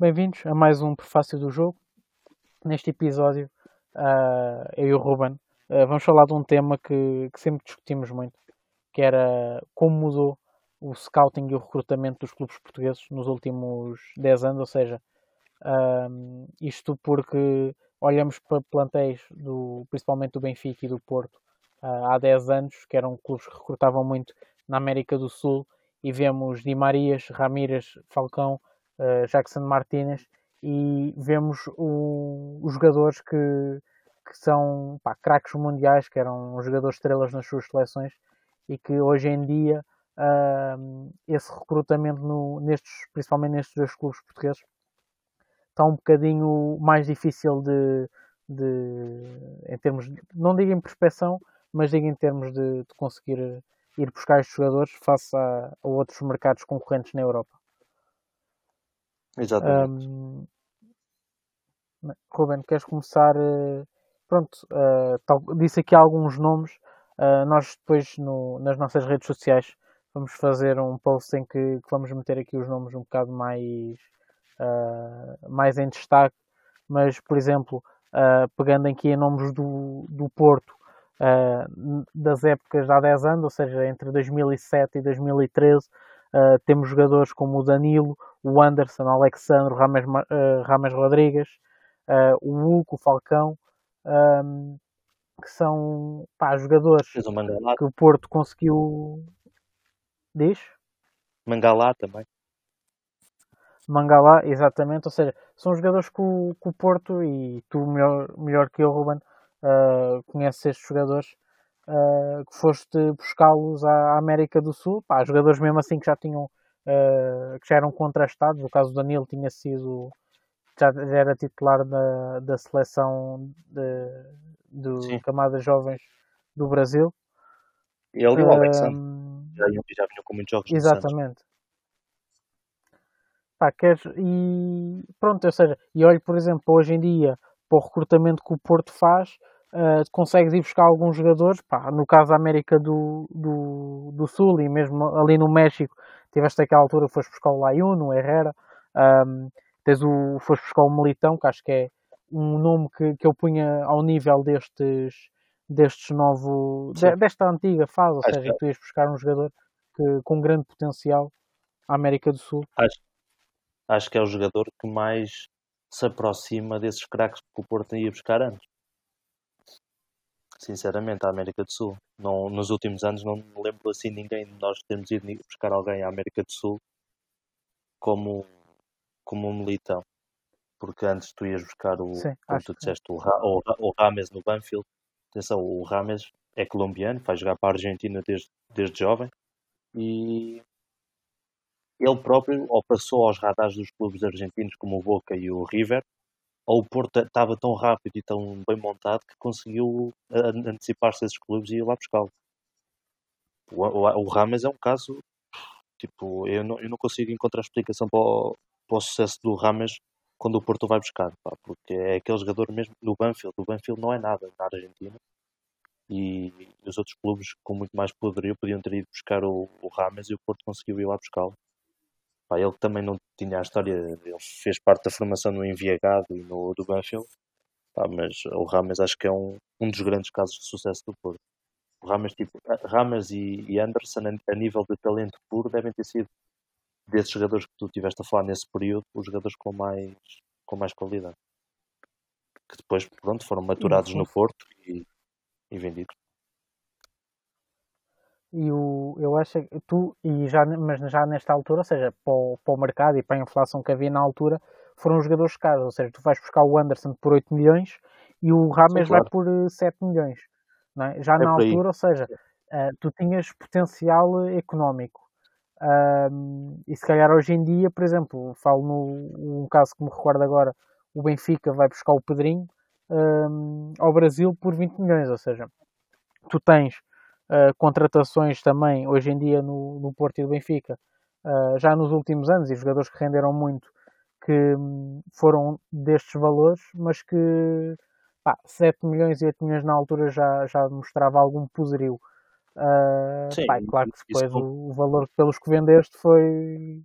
Bem-vindos a mais um Prefácio do Jogo. Neste episódio, uh, eu e o Ruben uh, vamos falar de um tema que, que, sempre discutimos muito, que era como mudou o scouting e o recrutamento dos clubes portugueses nos últimos 10 anos, ou seja, uh, isto porque olhamos para plantéis, do, principalmente do Benfica e do Porto, há 10 anos, que eram clubes que recrutavam muito na América do Sul, e vemos Di Marias, Ramírez, Falcão, uh, Jackson Martinez e vemos os jogadores que, que são pá, craques mundiais, que eram jogadores estrelas nas suas seleções e que hoje em dia uh, esse recrutamento no, nestes, principalmente nestes dois clubes portugueses está um bocadinho mais difícil de, de em termos de, não digo em prospeção, mas digo em termos de, de conseguir ir buscar estes jogadores face a, a outros mercados concorrentes na Europa. Exatamente. Um, Ruben, queres começar? Eh, pronto, uh, tal, disse aqui alguns nomes. Uh, nós depois no, nas nossas redes sociais vamos fazer um post em que, que vamos meter aqui os nomes um bocado mais, uh, mais em destaque. Mas, por exemplo, pegando aqui em nomes do, do Porto, das épocas de há 10 anos, ou seja, entre 2007 e 2013, temos jogadores como o Danilo, o Anderson, o Alexandre, o Rames, uh, Rames Rodrigues, uh, o Hulk, o Falcão, um, que são pá, jogadores que o Porto conseguiu. Diz? Mangalá também. Mangalá, exatamente, ou seja, são jogadores que o, que o Porto, e tu melhor, melhor que eu, Ruben, uh, conheces estes jogadores, uh, que foste buscá-los à América do Sul, pá, jogadores mesmo assim que já tinham uh, que já eram contrastados. O caso do Danilo tinha sido já, era titular da, da seleção de, de camadas jovens do Brasil. E ele e o Alexandre já, já vinham com muitos jogos Exatamente. Pá, queres, e pronto, ou seja, e olho, por exemplo, hoje em dia, para o recrutamento que o Porto faz, uh, consegues ir buscar alguns jogadores, pá, no caso da América do, do, do Sul e mesmo ali no México, tiveste aquela altura, foste buscar o Layun, o Herrera, um, tens o, foste buscar o Militão, que acho que é um nome que, que eu punha ao nível destes, destes novo, de, desta antiga fase, ou acho seja, que tu ias buscar um jogador que, com grande potencial à América do Sul. Acho, acho que é o jogador que mais se aproxima desses craques que o Porto ia buscar antes sinceramente, à América do Sul. Não, nos últimos anos não me lembro assim ninguém de nós termos ido buscar alguém à América do Sul como, como um militão. Porque antes tu ias buscar o, Sim, como tu disseste, o, o, o Rames no Banfield. Atenção, o Rames é colombiano, vai jogar para a Argentina desde, desde jovem e ele próprio ou passou aos radares dos clubes argentinos como o Boca e o River ou o Porto estava tão rápido e tão bem montado que conseguiu antecipar-se a esses clubes e ir lá buscá-lo. O, o, o Rames é um caso, tipo, eu não, eu não consigo encontrar explicação para o, para o sucesso do Rames quando o Porto vai buscar, pá, porque é aquele jogador mesmo do Banfield. O Banfield não é nada na Argentina e os outros clubes com muito mais poderio podiam ter ido buscar o, o Rames e o Porto conseguiu ir lá buscá-lo. Pá, ele também não tinha a história, ele fez parte da formação no Enviagado e no do Banfield, pá, mas o Rames acho que é um, um dos grandes casos de sucesso do Porto. O Rames, tipo, Rames e, e Anderson, a, a, nível de talento puro, devem ter sido desses jogadores que tu tiveste a falar nesse período, os jogadores com mais, com mais qualidade. Que depois, pronto, foram maturados no Porto e, e vendidos. E o, eu acho que tu, e já, mas já nesta altura, ou seja, para o, para o mercado e para a inflação que havia na altura, foram jogadores caros. Ou seja, tu vais buscar o Anderson por 8 milhões e o Rames Sim, claro. vai por 7 eh, milhões. É? Já é na altura, ou seja, uh, tu tinhas potencial económico. Uh, e se calhar hoje em dia, por exemplo, falo no um caso que me recordo agora, o Benfica vai buscar o Pedrinho uh, ao Brasil por 20 milhões, ou seja, tu tens uh, contratações também hoje em dia no, no Porto e do Benfica, uh, já nos últimos anos, e jogadores que renderam muito, que um, foram destes valores, mas que pá, 7 milhões e 8 milhões na altura já, já mostrava algum poserio. Uh, Sim, pá, claro que depois o, o, valor pelos que vendeste foi,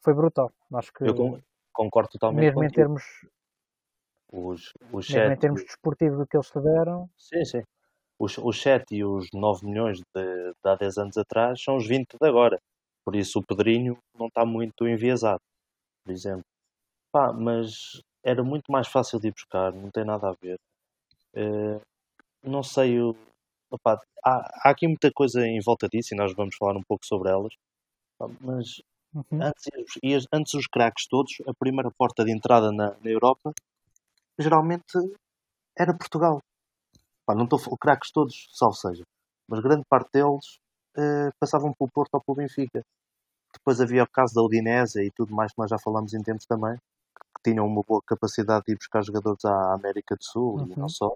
foi brutal. Acho que... Eu, concordo totalmente mesmo contigo. em termos os, os mesmo em 7, termos desportivos do que eles fizeram sim, sim. Os, os 7 e os 9 milhões de, de há 10 anos atrás são os 20 de agora. Por isso o Pedrinho não está muito enviesado, por exemplo. Pá, mas era muito mais fácil de ir buscar, não tem nada a ver. Eh, não sei, o- opá, há, há aqui muita coisa em volta disso e nós vamos falar um pouco sobre elas. Mas Uhum. antes, antes os craques todos, a primeira porta de entrada na, na Europa geralmente era Portugal. Pá, não falar craques todos, salvo seja, mas grande parte deles eh, passavam pelo Porto ou pelo Benfica. Depois havia o caso da Udinese e tudo mais que nós já falamos em tempos também, que tinham uma boa capacidade de ir buscar jogadores à América do Sul e Uhum. não só.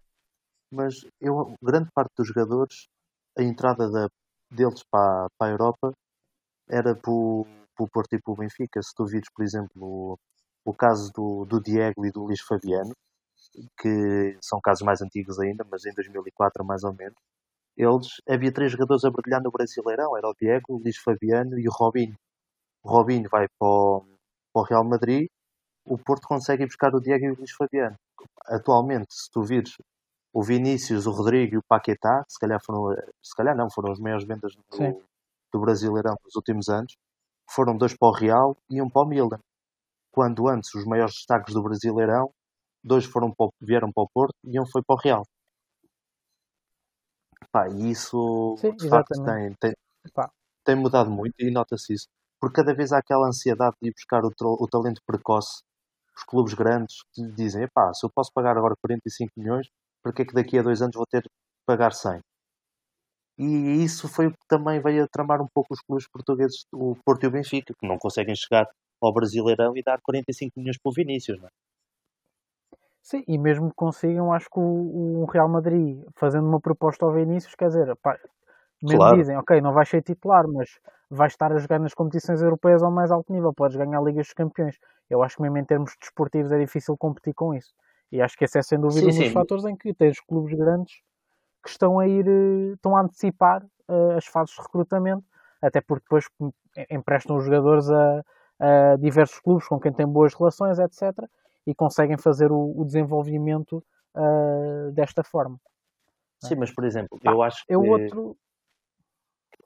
Mas eu, grande parte dos jogadores, a entrada da- deles para, para a Europa era pelo, pelo Porto e pelo Benfica. Se tu vires, por exemplo, o, o caso do, do Diego e do Luís Fabiano, que são casos mais antigos ainda, mas em 2004 mais ou menos, eles, havia três jogadores a brilhar no Brasileirão, era o Diego, o Luís Fabiano e o Robinho. O Robinho vai para o, para o Real Madrid, o Porto consegue buscar o Diego e o Luís Fabiano. Atualmente, se tu vires o Vinícius, o Rodrigo e o Paquetá, que se calhar foram, se calhar não, foram as maiores vendas do, do Brasileirão nos últimos anos, foram dois para o Real e um para o Milan. Quando antes os maiores destaques do Brasileirão, dois foram para o- vieram para o Porto e um foi para o Real. Pá, e isso Sim, de facto tem, tem, Pá. tem mudado muito e nota-se isso. Porque cada vez há aquela ansiedade de ir buscar o, o talento precoce. Os clubes grandes que lhe dizem, epá, se eu posso pagar agora 45 milhões, para que é que daqui a dois anos vou ter que pagar 100? E isso foi o que também veio a tramar um pouco os clubes portugueses, o Porto e o Benfica, que não conseguem chegar ao Brasileirão e dar 45 milhões para o Vinícius, não é? Sim, e mesmo que consigam, acho que o, o Real Madrid, fazendo uma proposta ao Vinícius, quer dizer, pá, mesmo Claro. dizem, ok, não vais ser titular, mas vais estar a jogar nas competições europeias ao mais alto nível, podes ganhar a Liga dos Campeões. Eu acho que mesmo em termos desportivos é difícil competir com isso. E acho que esse é sem dúvida Sim, um dos sim. fatores em que tens clubes grandes que estão a ir, eh, estão a antecipar eh, as fases de recrutamento, até porque depois em- emprestam os jogadores a, a diversos clubes com quem têm boas relações, etc. E conseguem fazer o, o desenvolvimento eh, desta forma. Sim, mas por exemplo, Pá, eu acho que É o outro.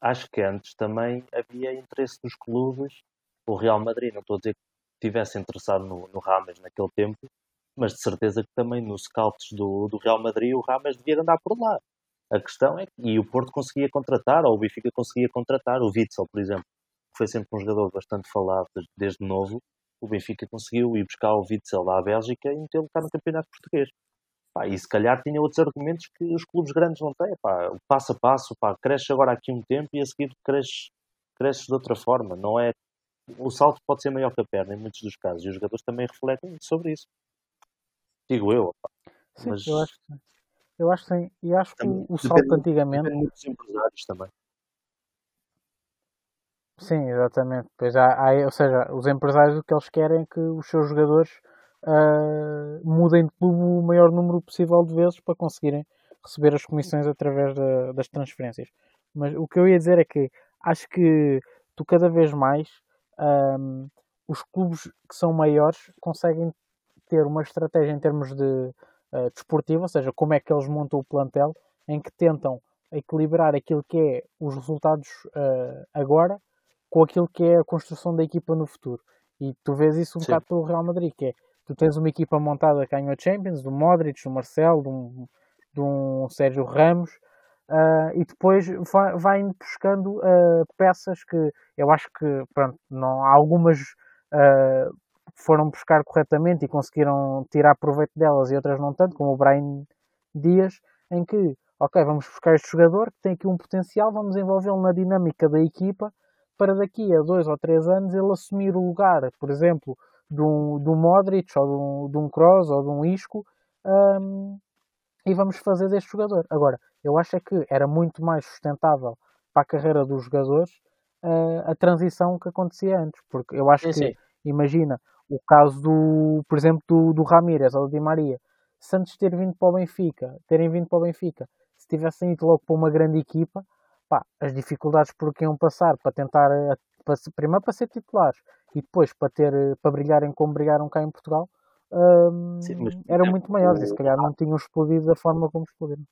acho que antes também havia interesse dos clubes. O Real Madrid, não estou a dizer que estivesse interessado no, no Rames naquele tempo, mas de certeza que também nos scouts do, do Real Madrid o Rames devia andar por lá. A questão é que e o Porto conseguia contratar, ou o Benfica conseguia contratar, o Witzel, por exemplo, que foi sempre um jogador bastante falado desde novo. O Benfica conseguiu ir buscar o Witzel à Bélgica e metê-lo cá no Campeonato Português. Pá, e se calhar tinha outros argumentos que os clubes grandes não têm. Pá, passo a passo, pá, cresce agora aqui um tempo e a seguir cresce, cresces de outra forma. Não é, o salto pode ser maior que a perna em muitos dos casos e os jogadores também refletem sobre isso. Digo eu. Pá. Sim, Mas eu acho que. Eu acho que sim. E acho que também o, depende, salto antigamente. depende dos empresários também. Sim, exatamente. Pois há, há- ou seja, os empresários o que eles querem é que os seus jogadores ah, mudem de clube o maior número possível de vezes para conseguirem receber as comissões através da- das transferências. Mas o que eu ia dizer é que acho que tu cada vez mais ahm, os clubes que são maiores conseguem ter uma estratégia em termos de ah, desportivo, ou seja, como é que eles montam o plantel, em que tentam equilibrar aquilo que é os resultados ah, agora com aquilo que é a construção da equipa no futuro. E tu vês isso um Sim. bocado pelo Real Madrid, que é tu tens uma equipa montada que ganhou a Champions, do Modric, do Marcelo, de um, Sérgio Ramos, ah, e depois vai, vai buscando ah, peças que eu acho que pronto, não, algumas ah, foram buscar corretamente e conseguiram tirar proveito delas e outras não tanto, como o Brian Dias, em que, ok, vamos buscar este jogador que tem aqui um potencial, vamos envolvê-lo na dinâmica da equipa para daqui a dois ou três anos ele assumir o lugar, por exemplo, de um, de um Modric ou de um, de um Kroos ou de um Isco hum, e vamos fazer deste jogador. Agora, eu acho é que era muito mais sustentável para a carreira dos jogadores ah, a transição que acontecia antes, porque eu acho Sim, que, sim. imagina, o caso do, por exemplo, do, do Ramírez ou do Di Maria, se antes de ter vindo para o Benfica, terem vindo para o Benfica, se tivessem ido logo para uma grande equipa, pá, as dificuldades por que iam passar para tentar, eh, para, primeiro para ser titulares e depois para, ter, para brilharem como brilharam cá em Portugal, um, Sim, mas, eram muito maiores o, e se calhar não tinham explodido da forma como explodiram.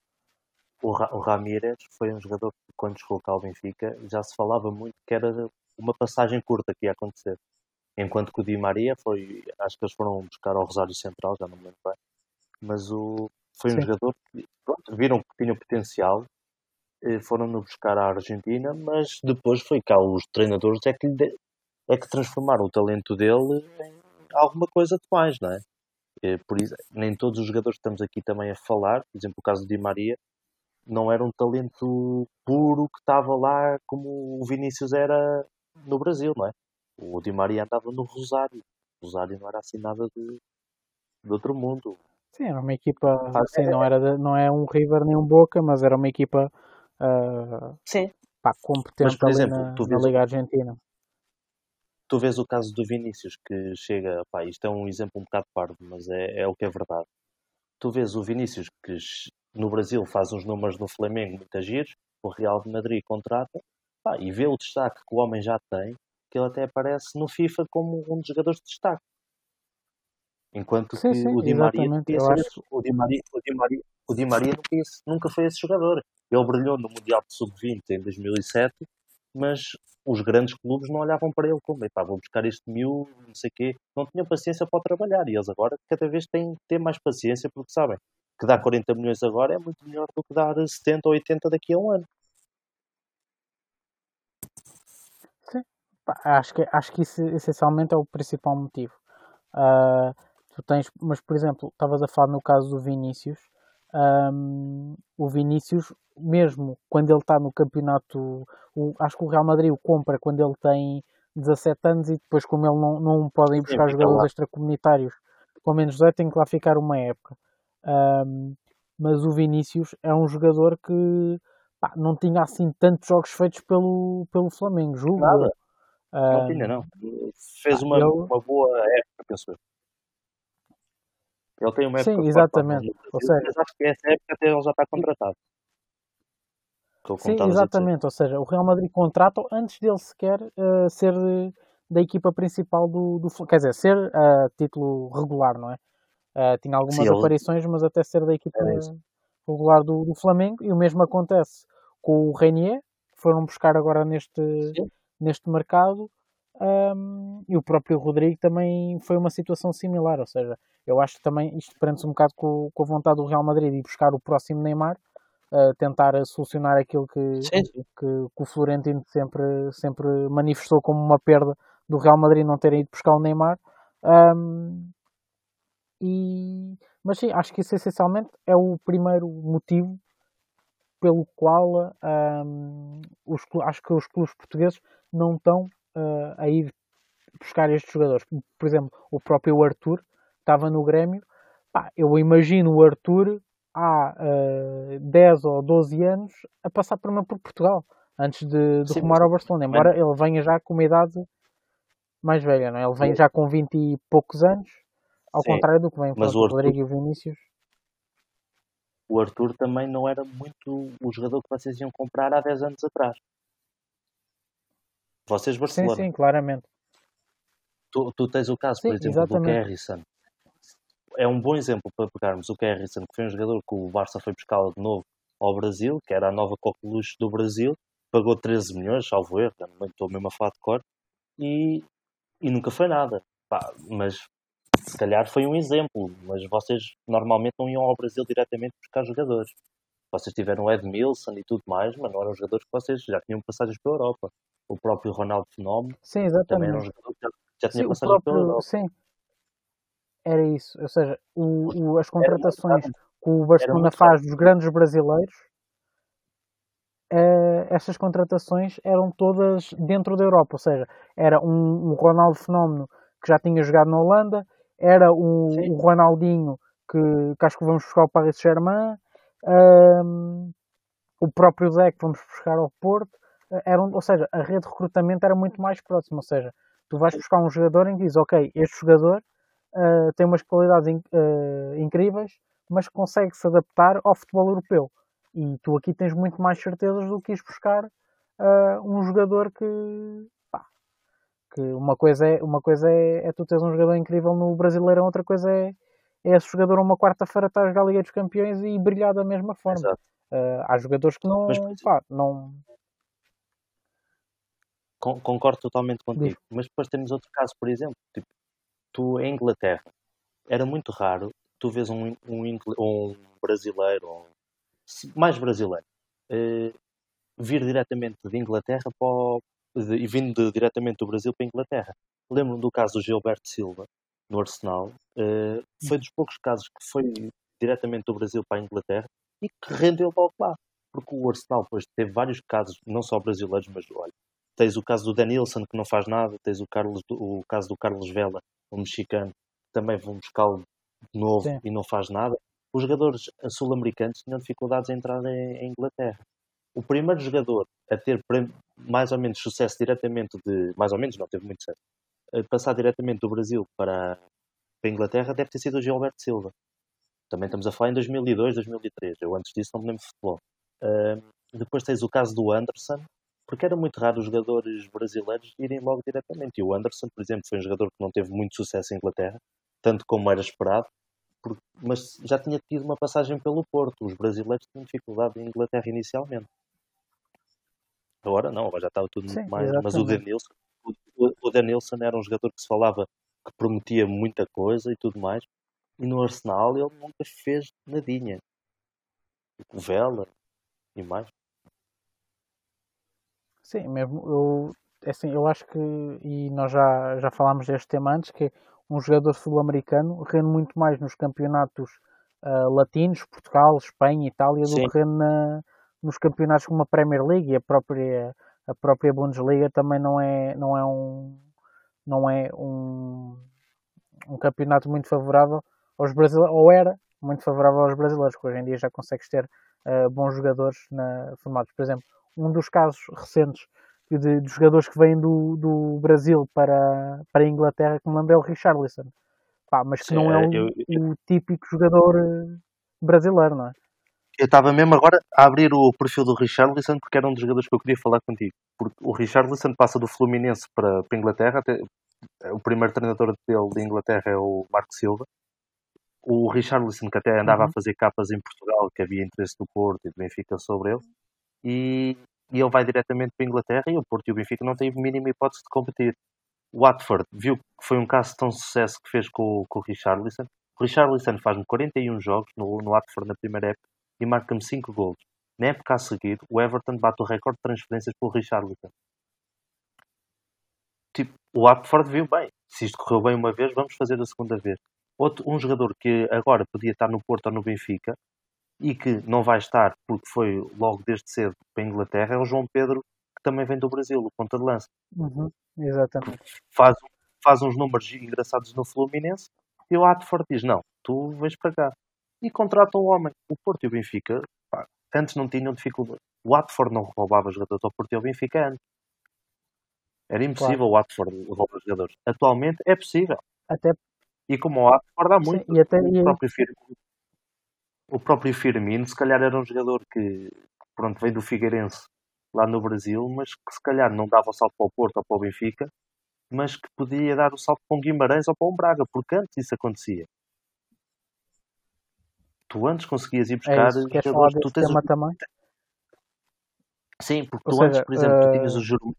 O, o Ramírez foi um jogador que, quando chegou cá ao Benfica, já se falava muito que era uma passagem curta que ia acontecer. Enquanto que o Di Maria foi, acho que eles foram buscar ao Rosário Central, já não me lembro bem, mas o, foi um Sim. jogador que pronto, viram que tinha potencial, eh, foram-no buscar à Argentina, mas depois foi cá os treinadores é que, de, é que transformaram o talento dele em alguma coisa de mais, não é? Eh, por isso, nem todos os jogadores que estamos aqui também a falar, por exemplo, o caso do Di Maria, não era um talento puro que estava lá como o Vinícius era no Brasil, não é? O Di Maria andava no Rosário. O Rosário não era assim nada de, de outro mundo. Sim, era uma equipa, ah, assim, é, não, era de, não é um River nem um Boca, mas era uma equipa uh, sim. Pá, competente mas, por exemplo, na, na Liga Argentina tu vês o caso do Vinícius que chega, pá, isto é um exemplo um bocado pardo, mas é, é o que é verdade. Tu vês o Vinícius que no Brasil faz uns números no Flamengo muito giros, o Real de Madrid contrata, pá, e vê o destaque que o homem já tem, que ele até aparece no FIFA como um dos jogadores de destaque. Enquanto sim, que sim, o Di Maria, acho... o Di Maria, o Di Maria, o Di Maria nunca, nunca foi esse jogador. Ele brilhou no Mundial de Sub-20 em 2007 mas os grandes clubes não olhavam para ele como, epá, vou buscar este mil, não sei quê, não tinham paciência para trabalhar e eles agora cada vez têm que ter mais paciência porque sabem que dar 40 milhões agora é muito melhor do que dar 70 ou 80 daqui a um ano. Sim, acho que, acho que isso essencialmente é o principal motivo. Uh, tu tens, mas por exemplo, estavas a falar no caso do Vinícius, um, o Vinícius, mesmo quando ele está no campeonato, o, acho que o Real Madrid o compra quando ele tem 17 anos e depois, como ele não, não pode ir buscar jogadores extracomunitários com menos 18, tem que lá ficar uma época. Um, mas o Vinícius é um jogador que pá, não tinha assim tantos jogos feitos pelo, pelo Flamengo, julgo. Nada. Não tinha, não. Fez uma, ele... uma boa época, penso eu. Ele tem uma época Sim, exatamente. Ou seja, mas acho que essa época até ele já está contratado. Sim, exatamente. Ou seja, o Real Madrid contrata antes dele sequer uh, ser da equipa principal do, do quer dizer, ser uh, título regular, não é? Uh, tinha algumas Sim, aparições, ele... mas até ser da equipa regular do, do, Flamengo. E o mesmo acontece com o Renier, que foram buscar agora neste, neste mercado. Um, e o próprio Rodrigo também foi uma situação similar, ou seja, eu acho que também isto prende-se um bocado com, com, a vontade do Real Madrid de buscar o próximo Neymar, uh, tentar solucionar aquilo que, que, que, o Florentino sempre, sempre manifestou como uma perda do Real Madrid não terem ido buscar o Neymar. Um, e, mas sim, acho que isso essencialmente é o primeiro motivo pelo qual um, os, acho que os clubes portugueses não estão uh, a ir buscar estes jogadores. Por exemplo, o próprio Arthur estava no Grêmio. Pá, eu imagino o Arthur há uh, eh, 10 ou 12 anos a passar primeiro por Portugal antes de, de Sim, rumar ao Barcelona, embora ele venha já com uma idade mais velha, não é? Ele vem já com 20 e poucos anos, ao Sim, contrário do que vem mas o Arthur, Rodrigo e o Vinícius. O Arthur também não era muito o jogador que vocês iam comprar há 10 anos atrás. Vocês Barcelona. Sim, sim, claramente. Tu, tu tens o caso, sim, por exemplo, exatamente. do Kerrison. É um bom exemplo para pegarmos o Kerrison, que foi um jogador que o Barça foi buscar de novo ao Brasil, que era a nova coqueluche do Brasil, pagou 13 milhões, salvo erro, não estou mesmo a falar de cor, e, e nunca foi nada. Pá, mas se calhar foi um exemplo, mas vocês normalmente não iam ao Brasil diretamente buscar jogadores. Vocês tiveram o Edmilson e tudo mais, mas não eram jogadores que vocês já tinham passagens pela Europa o próprio Ronaldo Fenómeno sim, exatamente. também era um jogador que já, já tinha sim, passagem próprio, pela Europa. Sim, era isso. Ou seja, o, o, as contratações que o Barcelona faz dos grandes brasileiros, uh, essas contratações eram todas dentro da Europa. Ou seja, era um, um Ronaldo Fenómeno que já tinha jogado na Holanda, era um, um Ronaldinho que, que, acho que vamos buscar o Paris Saint-Germain, um, o próprio Zé que vamos buscar ao Porto eram, ou seja, a rede de recrutamento era muito mais próxima, ou seja, tu vais buscar um jogador em que diz, ok, este jogador uh, tem umas qualidades in, uh, incríveis, mas consegue se adaptar ao futebol europeu. E tu aqui tens muito mais certezas do que ires buscar uh, um jogador que, pá, que uma coisa é, uma coisa é, é tu teres um jogador incrível no Brasileirão, outra coisa é, é esse jogador uma quarta-feira estar a jogar a Liga dos Campeões e brilhar da mesma forma. Uh, há jogadores que não, Mas, pá, não, concordo totalmente contigo. Mas depois temos outro caso, por exemplo, tipo, tu em Inglaterra, era muito raro tu vês um, um, um brasileiro, um, mais brasileiro, uh, vir diretamente de Inglaterra para o, de, e vindo diretamente do Brasil para a Inglaterra. Lembro-me do caso do Gilberto Silva, no Arsenal. Uh, foi dos poucos casos que foi diretamente do Brasil para a Inglaterra e que rendeu logo lá. Porque o Arsenal depois teve vários casos, não só brasileiros, mas olha, tens o caso do Danielson que não faz nada, tens o, Carlos, o caso do Carlos Vela, o mexicano, que também vão buscá-lo de novo Sim. e não faz nada. Os jogadores sul-americanos tinham dificuldades em entrar em, em, Inglaterra. O primeiro jogador a ter mais ou menos sucesso diretamente de. Mais ou menos, não teve muito sucesso. Passar diretamente do Brasil para, para a Inglaterra deve ter sido o Gilberto Silva. Também estamos a falar em 2002, 2003. Eu antes disso não me lembro de futebol. Uh, depois tens o caso do Anderson, porque era muito raro os jogadores brasileiros irem logo diretamente. E o Anderson, por exemplo, foi um jogador que não teve muito sucesso em Inglaterra, tanto como era esperado, porque, mas já tinha tido uma passagem pelo Porto. Os brasileiros tinham dificuldade em Inglaterra inicialmente. Agora não, agora já estava tudo Sim, muito mais. Mas o Denilson, o, o Denilson era um jogador que se falava que prometia muita coisa e tudo mais. E no Arsenal ele nunca fez nadinha. O Vela e mais. Sim, mesmo eu, é assim, eu acho que, e nós já, já falámos deste tema antes, que um jogador sul-americano rende muito mais nos campeonatos uh, latinos, Portugal, Espanha, Itália, Sim. do que rende na, nos campeonatos como a Premier League e a própria, a própria Bundesliga também não é, não é um não é um, um campeonato muito favorável aos brasileiros, ou era muito favorável aos brasileiros, que hoje em dia já consegues ter uh, bons jogadores na, formados. Por exemplo, um dos casos recentes de, de jogadores que vêm do, do Brasil para, para a Inglaterra, que me lembro é o Richarlison. Pá, mas que não é o, eu, eu... o, típico jogador eh, brasileiro, não é? Eu estava mesmo agora a abrir o perfil do Richarlison porque era um dos jogadores que eu queria falar contigo. Porque o Richarlison passa do Fluminense para, para a Inglaterra, até, o primeiro treinador dele de Inglaterra é o Marco Silva. O Richarlison, que até andava uhum. a fazer capas em Portugal, que havia interesse do Porto e do Benfica sobre ele, e, e ele vai diretamente para a Inglaterra e o Porto e o Benfica não têm a mínima hipótese de competir. O Watford viu que foi um caso de tão sucesso que fez com, com o Richarlison. O Richarlison faz-me 41 jogos no, no Watford na primeira época e marca-me 5 gols. Na época a seguir, o Everton bate o recorde de transferências pelo Richarlison. Tipo, o Watford viu bem. Se isto correu bem uma vez, vamos fazer a segunda vez. Outro, um jogador que agora podia estar no Porto ou no Benfica e que não vai estar porque foi logo desde cedo para a Inglaterra é o João Pedro, que também vem do Brasil, o ponta de lança. Uhum, exatamente. Faz, faz uns números engraçados no Fluminense e o Atford diz: Não, tu vens para cá. E contrata um homem. O Porto e o Benfica, pá, antes não tinham dificuldade. O Atford não roubava jogadores ao Porto e ao Benfica antes. Era impossível claro. o Atford roubar jogadores. Atualmente é possível. Até... E como o Atford há muito, Sim, e até, o próprio Firmino o próprio Firmino, se calhar era um jogador que, pronto, veio do Figueirense lá no Brasil, mas que se calhar não dava o salto para o Porto ou para o Benfica, mas que podia dar o salto para um Guimarães ou para um Braga, porque antes isso acontecia. Tu antes conseguias ir buscar é isso, jogadores. Tu tens tema o... também? Sim, porque ou tu seja, antes, por exemplo, uh... tu tinhas o, Jerome,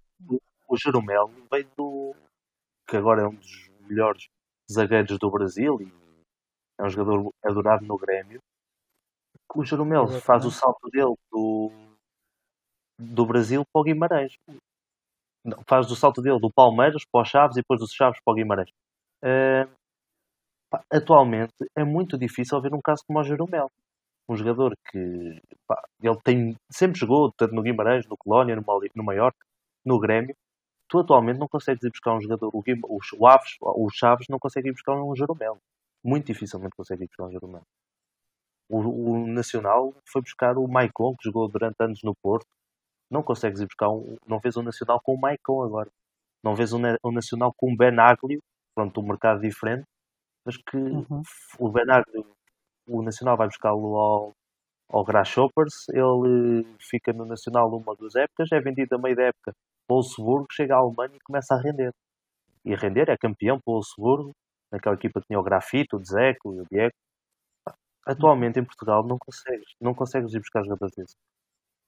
o Jeromel, veio do. que agora é um dos melhores zagueiros do Brasil e é um jogador adorado no Grêmio o Jeromel faz o salto dele do, do Brasil para o Guimarães. Não, faz o salto dele do Palmeiras para o Chaves e depois do Chaves para o Guimarães. Uh, pá, atualmente é muito difícil ver um caso como o Jeromel. Um jogador que pá, ele tem, sempre jogou, tanto no Guimarães, no Colónia, no, no Mallorca, no Grêmio. Tu atualmente não consegues ir buscar um jogador, o, Guim, o, o, Aves, o Chaves não consegue ir buscar um Jeromel. Muito dificilmente consegue ir buscar um Jeromel. O, o, Nacional foi buscar o Maicon, que jogou durante anos no Porto. Não consegues ir buscar um. Não vês o Nacional com o Maicon agora. Não vês um, um Nacional com o Benaglio. Pronto, um mercado diferente. Mas que uhum. o Benaglio, o Nacional vai buscá-lo ao, ao Grasshoppers. Ele fica no Nacional numa das épocas. É vendido a meio da época. Wolfsburgo chega à Alemanha e começa a render. e render, é campeão pelo Wolfsburgo, naquela equipa que tinha o Grafito, o Zeco e o Diego. Atualmente em Portugal não consegues, não consegues ir buscar jogadores desses.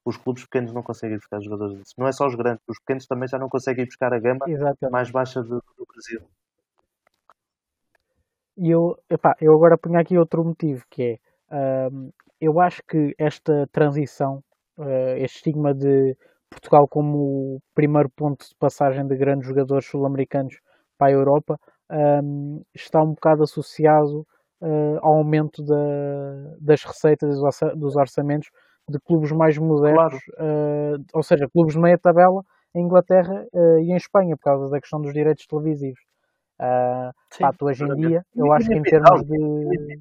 Os clubes pequenos não conseguem ir buscar jogadores desses. Não é só os grandes, os pequenos também já não conseguem ir buscar a gama Exatamente. mais baixa do, do Brasil. E eu, epá, eu agora ponho aqui outro motivo, que é, hum, eu acho que esta transição, uh, este estigma de Portugal como o primeiro ponto de passagem de grandes jogadores sul-americanos para a Europa, um, está um bocado associado uh, ao aumento da, das receitas dos orçamentos de clubes mais modernos, claro. uh, ou seja, clubes de meia tabela em Inglaterra uh, e em Espanha, por causa da questão dos direitos televisivos. Uh, Sim, pá, hoje em dia, eu acho que em termos de.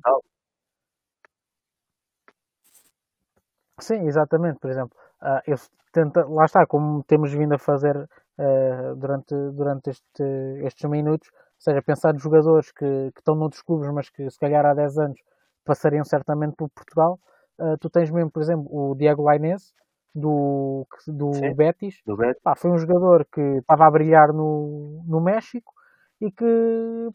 Sim, exatamente. Por exemplo, uh, eu tenta, lá está, como temos vindo a fazer uh, durante, durante este, estes minutos, ou seja, pensar nos jogadores que, que estão noutros clubes, mas que se calhar há 10 anos passariam certamente por Portugal. Uh, tu tens mesmo, por exemplo, o Diego Lainez, do, do Betis. Do Betis. Pá, foi um jogador que estava a brilhar no, no México e que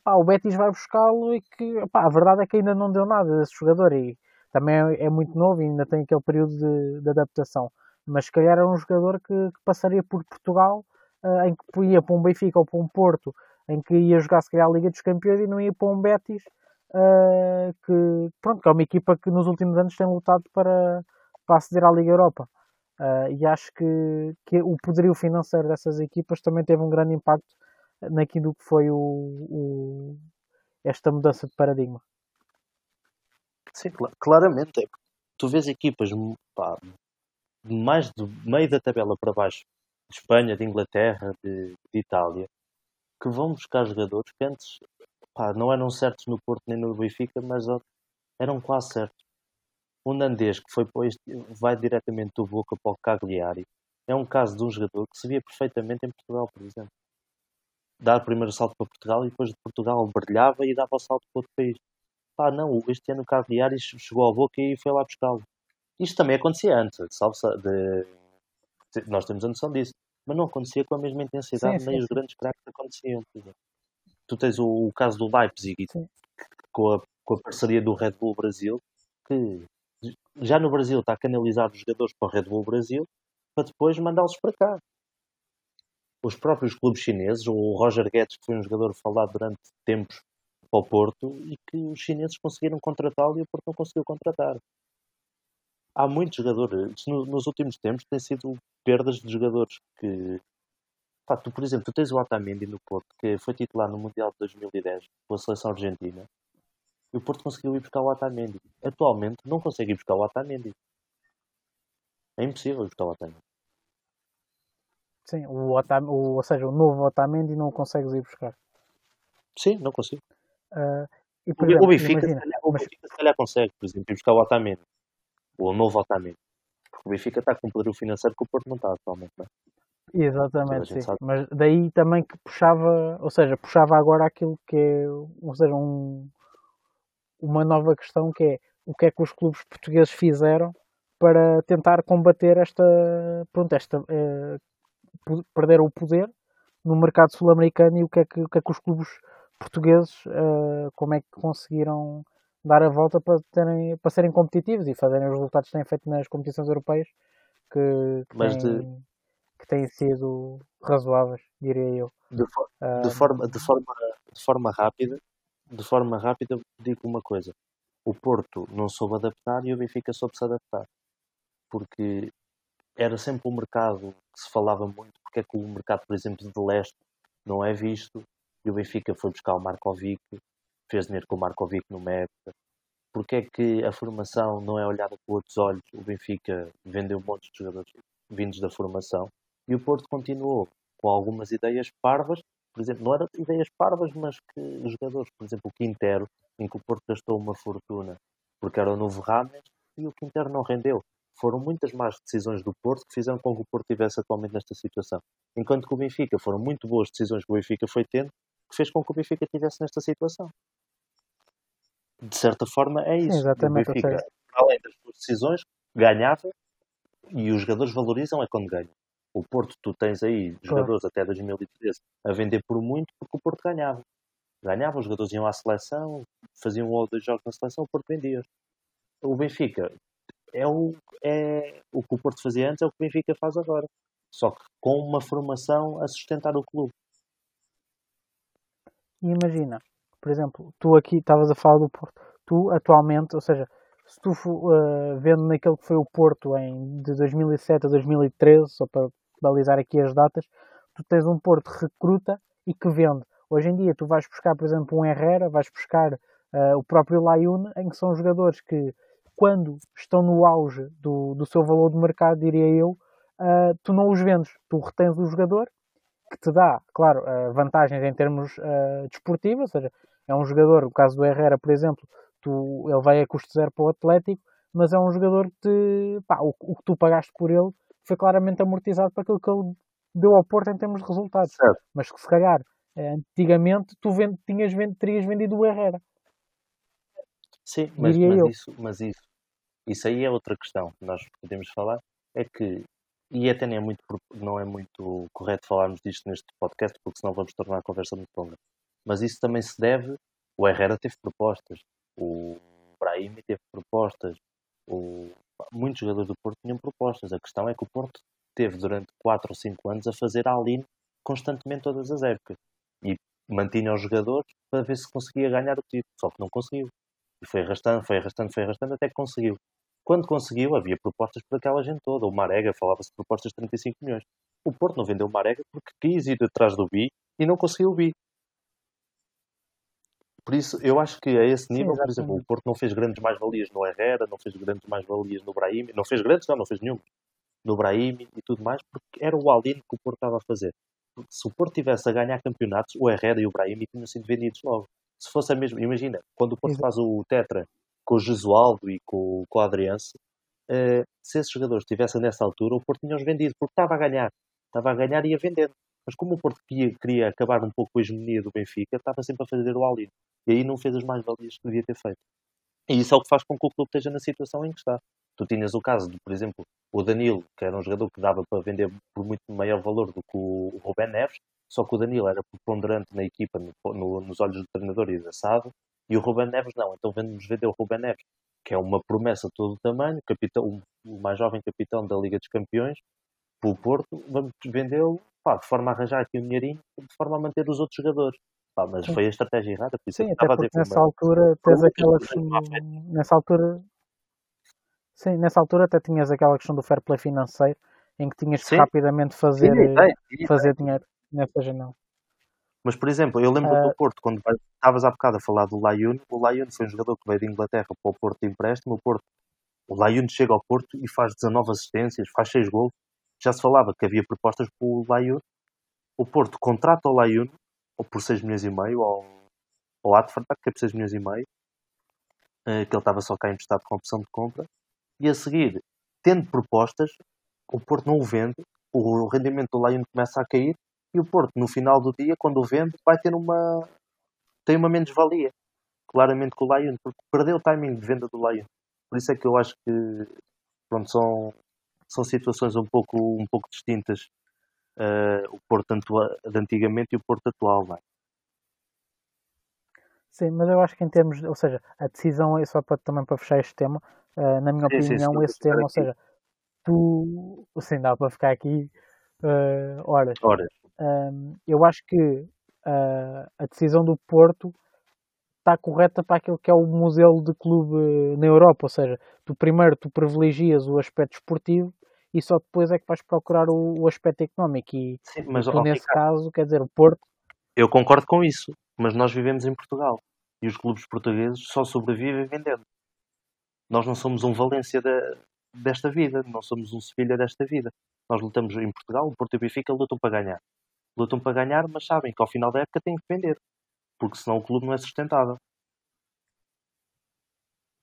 pá, o Betis vai buscá-lo e que pá, a verdade é que ainda não deu nada desse jogador e também é, é muito novo e ainda tem aquele período de, de adaptação. Mas se calhar era um jogador que, que passaria por Portugal, uh, em que ia para um Benfica ou para um Porto, em que ia jogar se calhar a Liga dos Campeões e não ia para um Betis, uh, que, pronto, que é uma equipa que nos últimos anos tem lutado para, para aceder à Liga Europa. Uh, e acho que, que o poderio financeiro dessas equipas também teve um grande impacto naquilo que foi o, o esta mudança de paradigma. Sim, claramente. É tu vês equipas pá, mais do meio da tabela para baixo, de Espanha, de Inglaterra, de, de Itália, que vão buscar jogadores que antes pá, não eram certos no Porto nem no Benfica, mas eram quase certos. O Nandês, que foi este, vai diretamente do Boca para o Cagliari, é um caso de um jogador que se via perfeitamente em Portugal, por exemplo. Dar o primeiro salto para Portugal e depois de Portugal brilhava e dava o salto para outro país. Pá, não, este ano o Cagliari chegou ao Boca e foi lá buscá-lo. Isto também acontecia antes, salve de, nós temos a noção disso, mas não acontecia com a mesma intensidade, sim, nem sim, os sim. grandes craques aconteciam. Tu tens o, o, caso do Leipzig com a, com a parceria do Red Bull Brasil, que já no Brasil está a canalizar os jogadores para o Red Bull Brasil para depois mandá-los para cá. Os próprios clubes chineses, o Roger Guedes, que foi um jogador falado durante tempos para o Porto, e que os chineses conseguiram contratá-lo e o Porto não conseguiu contratar há muitos jogadores. nos últimos tempos tem sido perdas de jogadores que. Pá, tu, por exemplo, tu tens o Otamendi no Porto, que foi titular no Mundial de 2010 com a seleção argentina. E o Porto conseguiu ir buscar o Otamendi. Atualmente não consegue ir buscar o Otamendi. É impossível ir buscar o Otamendi. Sim, o, ou seja, o novo Otamendi não consegues ir buscar. Sim, não consigo. Uh, e, o, exemplo, o, Benfica, imagina, calhar, o Benfica se calhar consegue, por exemplo, ir buscar o Otamendi o novo Otamendi. Porque o Benfica está com um poder financeiro que o Porto não está atualmente, não é? Exatamente, sim. Mas daí também que puxava, ou seja, puxava agora aquilo que é, ou seja, um, uma nova questão que é o que é que os clubes portugueses fizeram para tentar combater esta, pronto, esta, eh, perder o poder no mercado sul-americano e o que, é que, o que é que os clubes portugueses, eh, como é que conseguiram dar a volta para, terem, para serem competitivos e fazerem os resultados que têm feito nas competições europeias que, que, têm, de... que têm sido razoáveis, diria eu. De, for, uh, de, forma, de, forma, de forma rápida, de forma rápida, digo uma coisa. O Porto não soube adaptar e o Benfica soube se adaptar. Porque era sempre um mercado que se falava muito, porque é que o mercado, por exemplo, de leste não é visto, e o Benfica foi buscar o Markovic, fez dinheiro com o Markovic numa época. Porque é que a formação não é olhada com outros olhos? O Benfica vendeu um monte de jogadores vindos da formação e o Porto continuou com algumas ideias parvas, por exemplo, não eram ideias parvas, mas que jogadores, por exemplo, o Quintero, em que o Porto gastou uma fortuna porque era o novo Rames e o Quintero não rendeu. Foram muitas más decisões do Porto que fizeram com que o Porto estivesse atualmente nesta situação. Enquanto que o Benfica foram muito boas decisões que o Benfica foi tendo que fez com que o Benfica estivesse nesta situação de certa forma, é isso. Exatamente, o Benfica, além das suas decisões, ganhava e os jogadores valorizam é quando ganham. O Porto, tu tens aí jogadores claro. até 2013 a vender por muito porque o Porto ganhava. Ganhava, os jogadores iam à seleção, faziam um ou dois jogos na seleção, o Porto vendia. O Benfica é o, é o que o Porto fazia antes, é o que o Benfica faz agora. Só que com uma formação a sustentar o clube. E imagina, por exemplo, tu aqui estavas a falar do Porto. Tu atualmente, ou seja, se tu uh, vendo naquele que foi o Porto em, de 2007 a 2013, só para balizar aqui as datas, tu tens um Porto recruta e que vende. Hoje em dia tu vais buscar, por exemplo, um Herrera, vais buscar uh, o próprio Layun, em que são jogadores que, quando estão no auge do, do seu valor de mercado, diria eu, uh, tu não os vendes. Tu retens o jogador, que te dá, claro, uh, vantagens em termos desportivos, ou seja, é um jogador, o caso do Herrera, por exemplo, tu, ele vai a custo zero para o Atlético, mas é um jogador que te, pá, o, o, que tu pagaste por ele foi claramente amortizado para aquilo que ele deu ao Porto em termos de resultados. Certo. Mas que se calhar, eh, antigamente, tu vend, tinhas vend, terias vendido o Herrera. Sim, mas, mas isso, mas isso, isso aí é outra questão que nós podemos falar, é que, e até nem é muito, não é muito correto falarmos disto neste podcast, porque senão vamos tornar a conversa muito longa. Mas isso também se deve, o Herrera teve propostas, o Brahim teve propostas, o, muitos jogadores do Porto tinham propostas. A questão é que o Porto teve durante 4 ou 5 anos a fazer a Aline constantemente todas as épocas. E mantinha os jogadores para ver se conseguia ganhar o título. Só que não conseguiu. E foi arrastando, foi arrastando, foi arrastando até que conseguiu. Quando conseguiu, havia propostas para aquela gente toda. O Marega falava-se de propostas de 35 milhões. O Porto não vendeu o Marega porque quis ir atrás do Bi e não conseguiu o Bi. Por isso, eu acho que a esse nível, Sim, por exemplo, o Porto não fez grandes mais-valias no Herrera, não fez grandes mais-valias no Brahim, não fez grandes, não, não fez nenhum, no Brahim e tudo mais, porque era o Aline que o Porto estava a fazer. Porque se o Porto tivesse a ganhar campeonatos, o Herrera e o Brahim tinham sido vendidos logo. Se fosse a mesma, imagina, quando o Porto Exato. faz o Tetra com o Jesualdo e com, com o Adrianse, uh, se esses jogadores estivessem nessa altura, o Porto tinha-os vendido, porque estava a ganhar. Estava a ganhar e ia vendendo. Mas como o Porto queria, queria acabar um pouco com a hegemonia do Benfica, estava sempre a fazer o Aline. E aí não fez as mais-valias que devia ter feito. E isso é o que faz com que o clube esteja na situação em que está. Tu tinhas o caso de, por exemplo, o Danilo, que era um jogador que dava para vender por muito maior valor do que o Rubén Neves, só que o Danilo era preponderante na equipa, no, no, nos olhos do treinador e da SAD, e o Rubén Neves não. Então vamos vender o Rubén Neves, que é uma promessa de todo o tamanho, capitão, o mais jovem capitão da Liga dos Campeões, para o Porto, vamos vendê-lo de forma a arranjar aqui um dinheirinho, de forma a manter os outros jogadores. Pá, mas foi a estratégia errada, por isso sim, é que estava a dizer nessa altura tens aquela questão, nessa altura sim, nessa altura até tinhas aquela questão do fair play financeiro em que tinhas que rapidamente fazer, sim, sim, fazer dinheiro nessa janela. Mas, por exemplo, eu lembro uh, do Porto, quando estavas há bocado a falar do Layun, o Layun foi um jogador que veio de Inglaterra para o Porto de empréstimo, o Porto, o Layun chega ao Porto e faz 19 assistências, faz 6 gols, já se falava que havia propostas para o Layun, o Porto contrata o Layun ou por 6 milhões e meio, ou, ou Atford, que é por 6 milhões e meio, uh, que ele estava só cá emprestado com opção de compra, e a seguir, tendo propostas, o Porto não o vende, o rendimento do Lyon começa a cair, e o Porto, no final do dia, quando o vende, vai ter uma. tem uma menos-valia. Claramente com o Lyon, porque perdeu o timing de venda do Lyon. Por isso é que eu acho que pronto, são, são situações um pouco, um pouco distintas uh, o Porto de antigamente e o Porto atual, vai. Sim, mas eu acho que em termos, ou seja, a decisão, é só para, também para fechar este tema, uh, na minha sim, opinião, sim, esse tema, ou seja, tu, assim, dá para ficar aqui uh, horas. Horas. Uh, eu acho que uh, a decisão do Porto está correta para aquilo que é o museu de clube na Europa, ou seja, tu primeiro tu privilegias o aspecto esportivo e só depois é que vais procurar o, o aspecto económico. E, Sim, mas, tu, nesse caso, quer dizer, o Porto. Eu concordo com isso, mas nós vivemos em Portugal e os clubes portugueses só sobrevivem vendendo. Nós não somos um Valência de, desta vida, não somos um Sevilha desta vida. Nós lutamos em Portugal, o Porto e o Benfica lutam para ganhar. Lutam para ganhar, mas sabem que ao final da época têm que vender, porque senão o clube não é sustentável.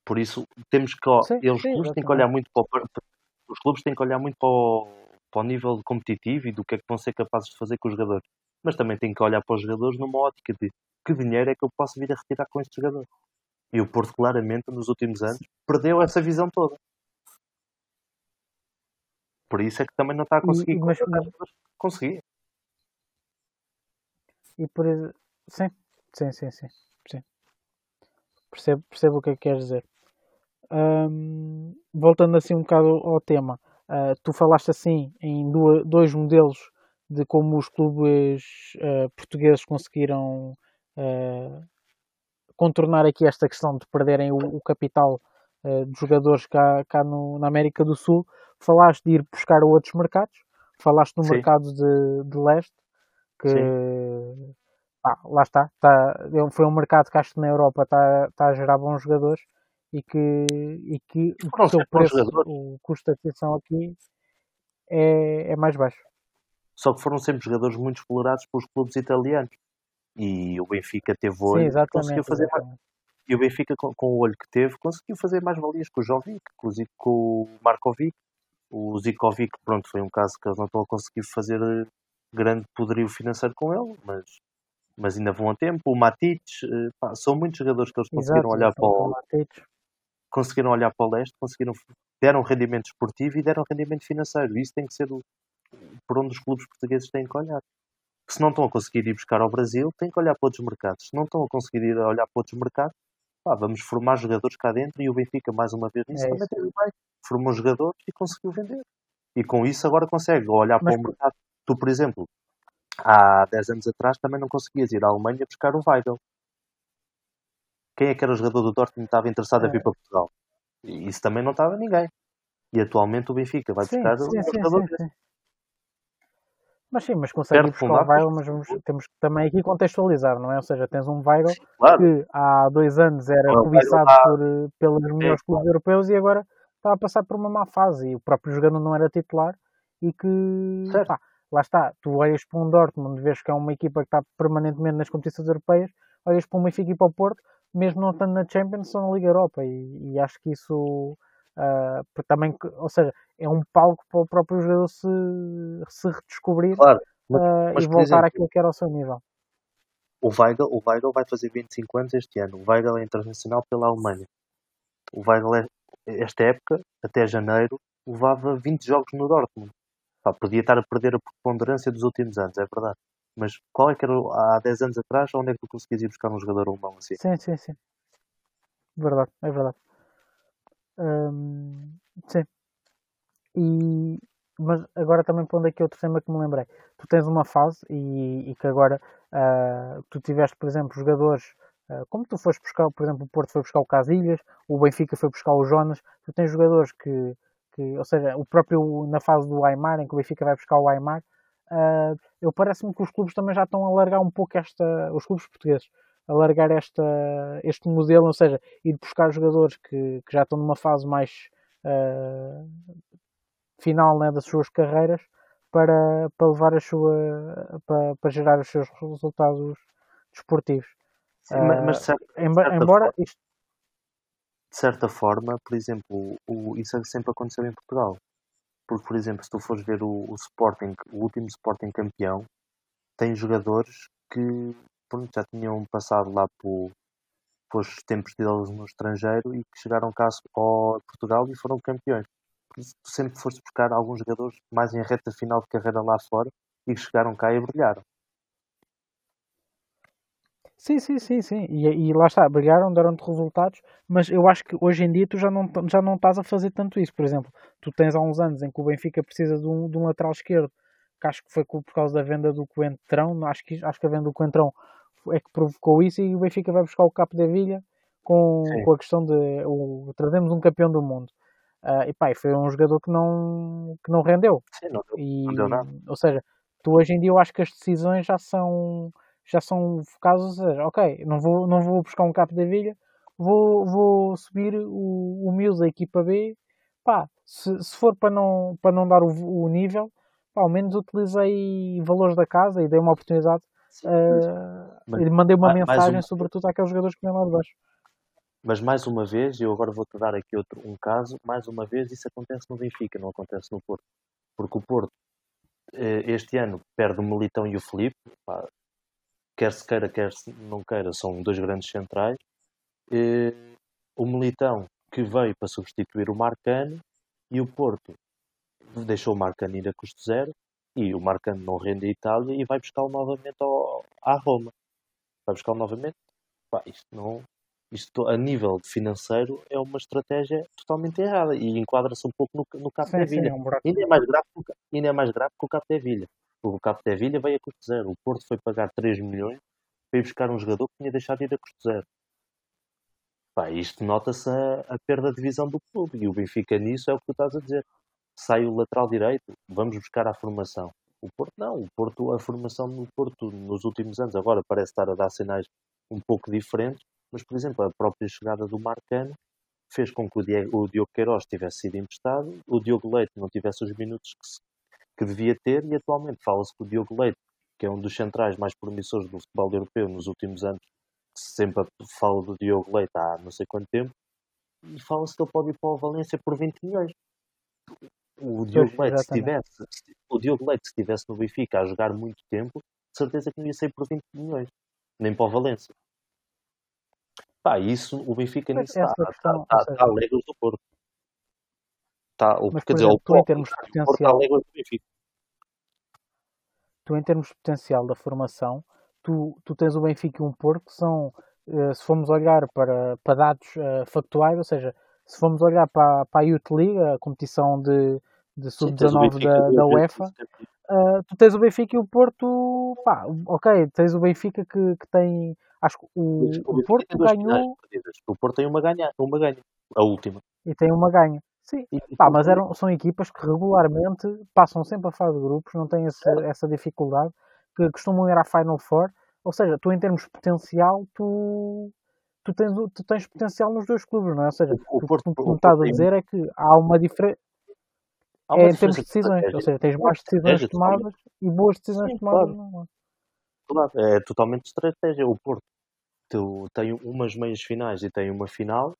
Por isso, temos que. Sim, eles sim, têm que olhar muito para o, os clubes têm que olhar muito para o, para o nível competitivo e do que é que vão ser capazes de fazer com os jogadores. Mas também têm que olhar para os jogadores numa ótica de que dinheiro é que eu posso vir a retirar com este jogador. E o Porto, claramente, nos últimos anos, perdeu essa visão toda. Por isso é que também não está a conseguir. Mas, mas, conseguir. E por sim, sim, sim, sim, sim. Percebo, percebo o que é que queres dizer. Um, voltando assim um bocado ao tema, uh, tu falaste assim em duas, dois modelos de como os clubes uh, portugueses conseguiram uh, contornar aqui esta questão de perderem o, o capital de jogadores cá, cá no, na América do Sul. Falaste de ir buscar outros mercados, falaste no Sim. mercado de, de leste, que ah, lá está, está, foi um mercado que acho que na Europa está, está a gerar bons jogadores e que, e que o seu preço, o custo de aquisição aqui é, é mais baixo. Só que foram sempre jogadores muito explorados pelos clubes italianos. E o Benfica teve olho Sim, conseguiu fazer mais. E o Benfica, com, com, o olho que teve, conseguiu fazer mais valias com o Jovic, com o, com o Markovic. O Zikovic, pronto, foi um caso que eles não estão a conseguir fazer grande poderio financeiro com ele, mas, mas ainda vão a tempo. O Matic, eh, pá, são muitos jogadores que eles conseguiram Exato, olhar para o, conseguiram olhar para o leste, conseguiram, deram rendimento esportivo e deram rendimento financeiro. Isso tem que ser o, por onde os clubes portugueses têm que olhar. Se não estão a conseguir ir buscar ao Brasil, têm que olhar para outros mercados. Se não estão a conseguir ir a olhar para outros mercados, pá, vamos formar jogadores cá dentro e o Benfica, mais uma vez, nisso é também teve bem. Formou jogadores e conseguiu vender. E com isso agora consegue olhar Mas... para o mercado. Tu, por exemplo, há 10 anos atrás também não conseguias ir à Alemanha buscar o Weigl. Quem é que era o jogador do Dortmund que estava interessado é. a vir para Portugal? E isso também não estava ninguém. E atualmente o Benfica vai sim, buscar sim, o jogador sim, sim, Mas sim, mas consegue buscar o Weigl, mas vamos, temos que também aqui contextualizar, não é? Ou seja, tens um Weigl claro. que há dois anos era cobiçado por, pelos melhores clubes europeus e agora está a passar por uma má fase e o próprio jogador não era titular e que pá, lá está, tu olhas para um Dortmund, vês que é uma equipa que está permanentemente nas competições europeias, olhas para uma equipa ao Porto, mesmo não estando na Champions, são na Liga Europa e, e acho que isso uh, também, ou seja, é um palco para o próprio jogador se, se redescobrir claro, mas, uh, mas, e voltar exemplo, àquilo que era o seu nível. O Weigl, o Weigl vai fazer 25 anos este ano. O Weigl é internacional pela Alemanha. O Weigl, é, esta época, até janeiro, levava 20 jogos no Dortmund. Pá, podia estar a perder a preponderância dos últimos anos, é verdade. Mas qual é que era há 10 anos atrás? Onde é que tu conseguias ir buscar um jogador alemão assim? Sim, sim, sim. Verdade, é verdade. Hum, sim. E, mas agora também pondo aqui outro tema que me lembrei. Tu tens uma fase e, e que agora uh, tu tiveste, por exemplo, jogadores uh, como tu foste buscar, por exemplo, o Porto foi buscar o Casilhas, o Benfica foi buscar o Jonas, tu tens jogadores que, que ou seja, o próprio na fase do Aymar, em que o Benfica vai buscar o Aymar, uh, eu parece-me que os clubes também já estão a largar um pouco esta, os clubes portugueses, a largar esta, este modelo, ou seja, ir buscar jogadores que, que já estão numa fase mais uh, final né, das suas carreiras para, para levar a sua para, para gerar os seus resultados desportivos. Sim, uh, mas, certo, embora, isto... de certa forma, por exemplo, o, isso é sempre aconteceu em Portugal. Porque, por exemplo, se tu fores ver o, o Sporting, o último Sporting campeão, tem jogadores que pronto, já tinham passado lá por, os tempos deles no estrangeiro e que chegaram cá ao Portugal e foram campeões. Por isso, tu sempre foste buscar alguns jogadores mais em reta final de carreira lá fora e que chegaram cá e brilharam. Sim, sim, sim, sim. E, e lá está, brilharam, deram-te resultados, mas eu acho que hoje em dia tu já não, já não estás a fazer tanto isso. Por exemplo, tu tens há uns anos em que o Benfica precisa de um, de um lateral esquerdo, que acho que foi por causa da venda do Coentrão, acho que, acho que a venda do Coentrão é que provocou isso e o Benfica vai buscar o Capo da Vilha com, com a questão de o, trazemos um campeão do mundo. Uh, e pá, foi um jogador que não, que não rendeu. Sim, não, e, não deu nada. Ou seja, tu hoje em dia eu acho que as decisões já são já são focados, ou seja, ok, não vou, não vou buscar um capo da vilha, vou, vou subir o, o Mills da equipa B, pá, se, se for para não, para não dar o, o nível, pá, ao menos utilizei valores da casa e dei uma oportunidade, uh, mas, e mandei uma mensagem, um... sobretudo àqueles jogadores que vêm lá de baixo. Mas mais uma vez, eu agora vou-te dar aqui outro, um caso, mais uma vez isso acontece no Benfica, não acontece no Porto. Porque o Porto, eh, este ano, perde o Militão e o Felipe, quer se queira, quer se não queira, são dois grandes centrais. o Militão, que veio para substituir o Marcano, e o Porto, deixou o Marcano ir a custo zero e o Marcano não rende a Itália e vai buscá-lo novamente ao, à Roma. Vai buscá-lo novamente. Pá, isto não. Isto, a nível financeiro, é uma estratégia totalmente errada e enquadra-se um pouco no, no Capo Sim, de sim, Vilha. é um. Ainda é mais grave que o Ca- ainda é mais grave que o Capo Vilha. O Capo de Vilha veio a custo zero. O Porto foi pagar 3 milhões para ir buscar um jogador que tinha deixado de ir a custo zero. Pá, isto nota-se a, a perda de visão do clube. E o Benfica nisso é o que tu estás a dizer. Sai o lateral direito, vamos buscar a formação. O Porto não. O Porto, a formação no Porto nos últimos anos agora parece estar a dar sinais um pouco diferentes. Mas, por exemplo, a própria chegada do Marcano fez com que o Diego, o Diogo Queiroz tivesse sido emprestado, o Diogo Leite não tivesse os minutos que, que devia ter e atualmente fala-se que o Diogo Leite, que é um dos centrais mais promissores do futebol europeu nos últimos anos, sempre falo do Diogo Leite há não sei quanto tempo, e fala-se que ele pode ir para o Valência por 20 milhões. O Diogo Leite, se tivesse, se- o Diogo Leite, se estivesse no Benfica a jogar muito tempo, de certeza que não ia sair por 20 milhões, nem para o Valência. Pá, isso o Benfica nisso está, está, está, seja, a léguas do Porto. O, mas quer dizer, exemplo, o tu em termos de potencial, tu em termos de potencial da formação, tu, tu tens o Benfica e um Porto que são, eh, se formos olhar para, para dados eh, factuais, ou seja, se formos olhar para, para a Youth League, a competição de, de Sim, tens o sub-19 Benfica da, da UEFA. Uh, tu tens o Benfica e o Porto, pá, ok, tens o Benfica que, que tem, acho que o, o Porto finais ganhou. O Porto tem uma ganha, uma ganha, a última. e tem uma ganha. Sim, pá, mas eram, são equipas que regularmente passam sempre a fase de grupos, não têm esse, essa dificuldade, que costumam ir à Final Four, ou seja, tu em termos de potencial, tu, tu, tens, tu tens potencial nos dois clubes, não é? Ou seja, o, tu- Porto, tu- o que me estás a dizer é que há uma diferença, há é uma em termos diferença de de decisões, ou seja, tens Uma mais decisões totalmente. tomadas e boas decisões Sim, tomadas. claro, é? claro. É totalmente estratégia. O Porto tu, tem umas meias finais e tem uma final.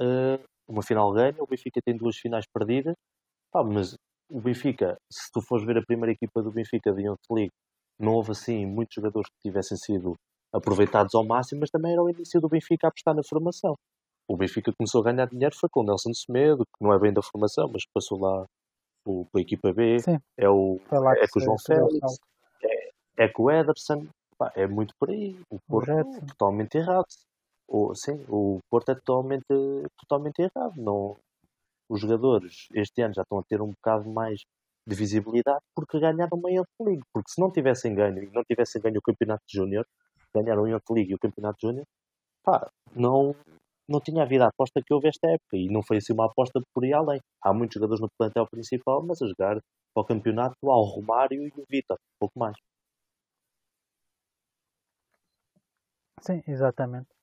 eh, uma final ganha. O Benfica tem duas finais perdidas. Pá, mas o Benfica, se tu fores ver a primeira equipa do Benfica de Youth League, não houve assim muitos jogadores que tivessem sido aproveitados ao máximo, mas também era o início do Benfica a apostar na formação. O Benfica começou a ganhar dinheiro foi com o Nelson Semedo, que não é bem da formação, mas passou lá o- para a equipa B. Sim, É, o, é com o João Félix, é, é com o Ederson. Pá, é muito por aí. O Porto Jetson. totalmente errado. O, sim, o Porto é totalmente, totalmente errado. Não, os jogadores este ano já estão a ter um bocado mais de visibilidade porque ganharam uma Youth League. Porque se não tivessem ganho e não tivessem ganho o Campeonato Júnior, ganharam a Youth League e o Campeonato Júnior, pá, não, não tinha havido a aposta que houve esta época. E não foi assim uma aposta por ir além. Há muitos jogadores no plantel principal, mas a jogar para o campeonato há o Romário e o Vitor, pouco mais. Sim, exatamente.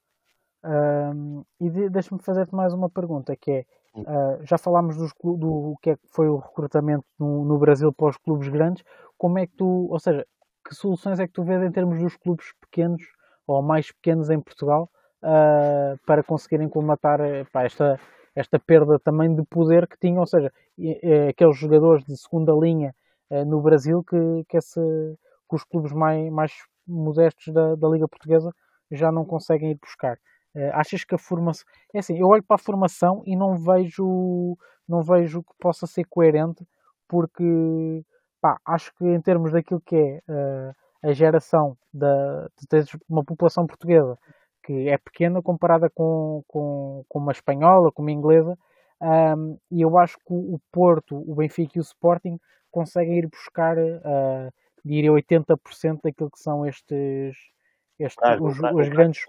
Ahm, e de- deixa-me fazer-te mais uma pergunta, que é, ah, já falámos dos do que é que foi o recrutamento no, no Brasil para os clubes grandes, como é que tu, ou seja, que soluções é que tu vês em termos dos clubes pequenos ou mais pequenos em Portugal ah, para conseguirem colmatar pá, esta, esta perda também de poder que tinham, ou seja, aqueles jogadores de segunda linha eh, no Brasil que, que, esse, que os clubes mais, mais modestos da, da Liga Portuguesa já não conseguem ir buscar. Eh, achas que a formação. É assim, eu olho para a formação e não vejo, não vejo que possa ser coerente, porque pá, acho que em termos daquilo que é eh, a geração da, de uma população portuguesa que é pequena comparada com, com, com uma espanhola, com uma inglesa, ahm, e eu acho que o Porto, o Benfica e o Sporting conseguem ir buscar, uh, diria 80% daquilo que são estes, estes o os, as grandes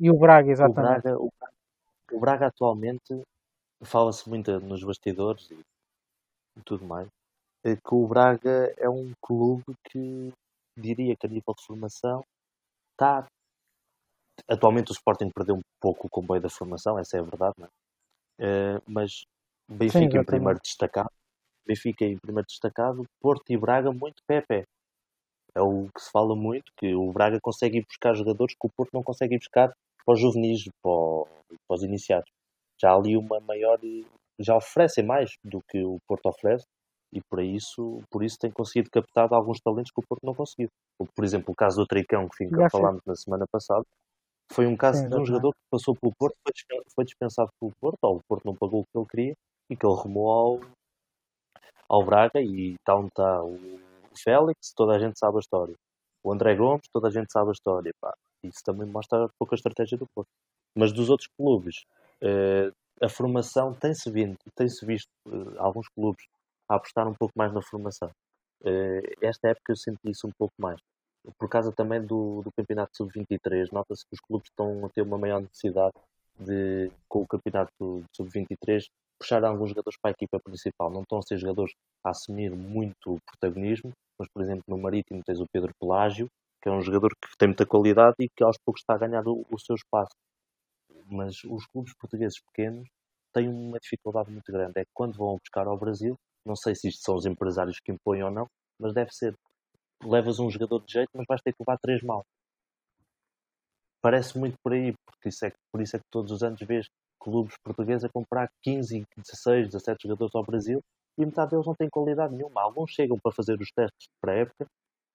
Braga, o Braga. promessas. E o Braga, O exatamente. Braga, o, Braga atualmente fala-se muito nos bastidores e tudo mais, é que o Braga é um clube que diria que a nível de formação está. Atualmente o Sporting perdeu um pouco o comboio da formação, essa é a verdade, não é? Eh, mas Sim, Benfica em primeiro exatamente. destacado, Benfica em primeiro destacado, Porto e Braga muito pé a pé. É o que se fala muito, que o Braga consegue ir buscar jogadores que o Porto não consegue ir buscar para os juvenis, para, para os iniciados. Já há ali uma maior, já oferecem mais do que o Porto oferece e por isso, por isso tem conseguido captar alguns talentos que o Porto não conseguiu. Por exemplo, o caso do Tricão, que falámos na semana passada, foi um caso Sim, de um jogador que passou pelo Porto, foi dispen- foi dispensado pelo Porto, ou o Porto não pagou o que ele queria, e que ele rumou ao, ao Braga e onde está o Félix, toda a gente sabe a história. O André Gomes, toda a gente sabe a história. Pá. Isso também mostra pouca estratégia do Porto. Mas dos outros clubes, eh, a formação tem-se vindo, tem-se visto eh, alguns clubes a apostar um pouco mais na formação. Eh, esta época eu senti isso um pouco mais. Por causa também do, do campeonato sub-23, nota-se que os clubes estão a ter uma maior necessidade de, com o campeonato sub-23, puxar alguns jogadores para a equipa principal. Não estão a ser jogadores a assumir muito protagonismo, mas, por exemplo, no Marítimo tens o Pedro Pelágio, que é um jogador que tem muita qualidade e que aos poucos está a ganhar o, o seu espaço. Mas os clubes portugueses pequenos têm uma dificuldade muito grande. É que quando vão buscar ao Brasil, não sei se isto são os empresários que impõem ou não, mas deve ser. Levas um jogador de jeito, mas vais ter que levar três mal. Parece muito por aí, porque isso é, por isso é que todos os anos vês clubes portugueses a comprar 15, 16, 17 jogadores ao Brasil e metade deles não tem qualidade nenhuma. Alguns chegam para fazer os testes para a época,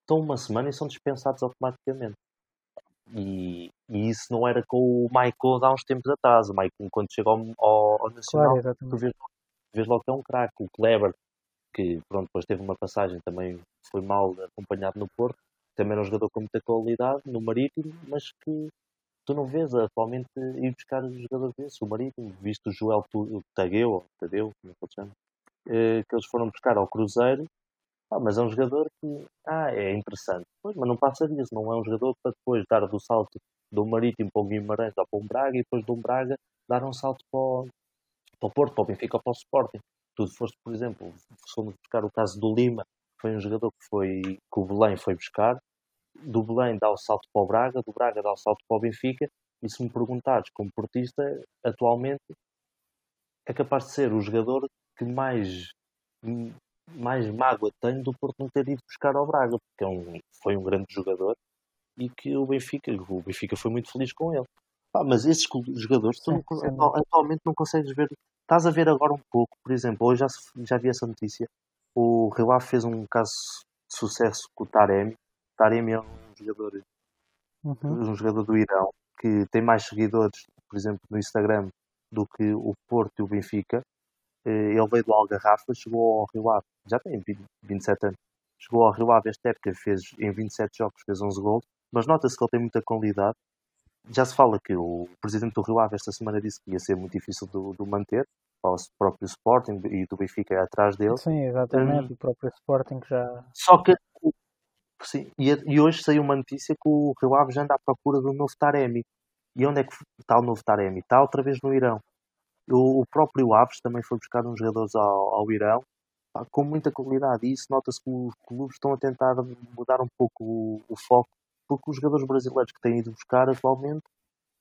estão uma semana e são dispensados automaticamente. E, e, isso não era com o Michael há uns tempos atrás. O Michael, quando chega ao, ao, ao Nacional, claro, tu vês, vês logo que é um craque. O Kleber, que pronto, depois teve uma passagem, também foi mal acompanhado no Porto, também era um jogador com muita qualidade no Marítimo, mas que tu não vês atualmente ir buscar jogadores desses. O Marítimo, visto o Joel Tadeu, ou Tadeu, como é que eh, que eles foram buscar ao Cruzeiro, ah, mas é um jogador que ah, é interessante. Pois, mas não passa disso, não é um jogador para depois dar do salto do Marítimo para o Guimarães ou para o Braga e depois do Braga dar um salto para o, para o Porto, para o Benfica ou para o Sporting. Tu foste, por exemplo, fomos buscar o caso do Lima, foi um jogador que, foi, que o Belém foi buscar, do Belém dá o salto para o Braga, do Braga dá o salto para o Benfica, e se me perguntares como portista, atualmente é capaz de ser o jogador que mais mais mágoa tenho do Porto não ter ido buscar ao Braga, porque é um, foi um grande jogador e que o Benfica, o Benfica foi muito feliz com ele. Ah, mas esses jogadores tu não, atualmente não consegues ver. Estás a ver agora um pouco, por exemplo, hoje já, já vi essa notícia. O Rio Ave fez um caso de sucesso com o Taremi. Taremi é um jogador, uhum. um jogador do Irão que tem mais seguidores, por exemplo, no Instagram do que o Porto e o Benfica. Eh, ele veio do Algarrafa, chegou ao Rio Ave, já tem 20, 27 anos, chegou ao Rio Ave esta época, fez, em 27 jogos fez 11 gols, mas nota-se que ele tem muita qualidade. Já se fala que o presidente do Rio Ave esta semana disse que ia ser muito difícil de, manter, o próprio Sporting e do Benfica atrás dele. Sim, exatamente, um, o próprio Sporting já... Só que, sim, e, e, hoje saiu uma notícia que o Rio Ave já anda à procura do novo Taremi. E onde é que está o novo Taremi? Está outra vez no Irão. O, próprio Aves também foi buscar uns jogadores ao, ao Irão com muita qualidade. E isso nota-se que os clubes estão a tentar mudar um pouco o, o, foco, porque os jogadores brasileiros que têm ido buscar atualmente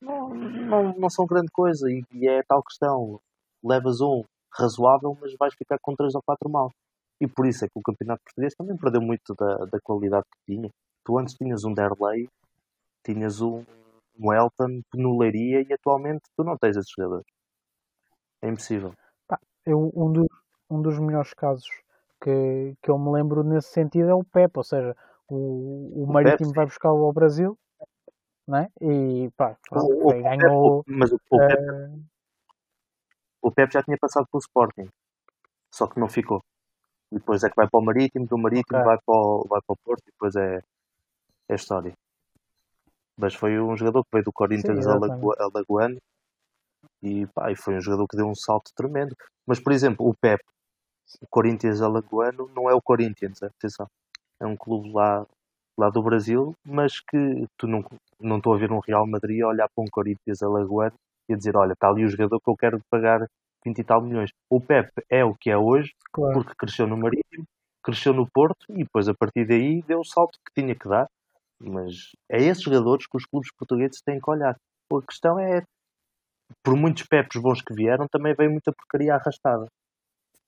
não, não, não são grande coisa. E, e é tal questão: levas um razoável, mas vais ficar com três ou quatro mal. E por isso é que o campeonato português também perdeu muito da, da qualidade que tinha. Tu antes tinhas um Derley, tinhas um, um Elton, Penularia e atualmente tu não tens esses jogadores. É impossível. eu, um, dos, um dos melhores casos que, que eu me lembro nesse sentido é o Pepe, ou seja, o, o Marítimo Pepe, vai buscá-lo ao Brasil né? e pá, o, o ganhou. Pepe, mas o, o, Pepe, uh... o Pepe já tinha passado pelo Sporting, só que não ficou. E depois é que vai para o Marítimo, do Marítimo okay. vai, para o, vai para o Porto e depois é, é história. Mas foi um jogador que veio do Corinthians a Alagoano e, pá, e foi um jogador que deu um salto tremendo. Mas, por exemplo, o Pep, o Corinthians Alagoano, não é o Corinthians, atenção. É um clube lá, lá do Brasil, mas que tu não, não estou a ver um Real Madrid a olhar para um Corinthians Alagoano e a dizer: Olha, está ali o jogador que eu quero pagar 20 e tal milhões. O Pep é o que é hoje, claro. porque cresceu no Marítimo, cresceu no Porto e depois a partir daí deu o salto que tinha que dar. Mas é esses jogadores que os clubes portugueses têm que olhar. A questão é por muitos pepes bons que vieram, também veio muita porcaria arrastada.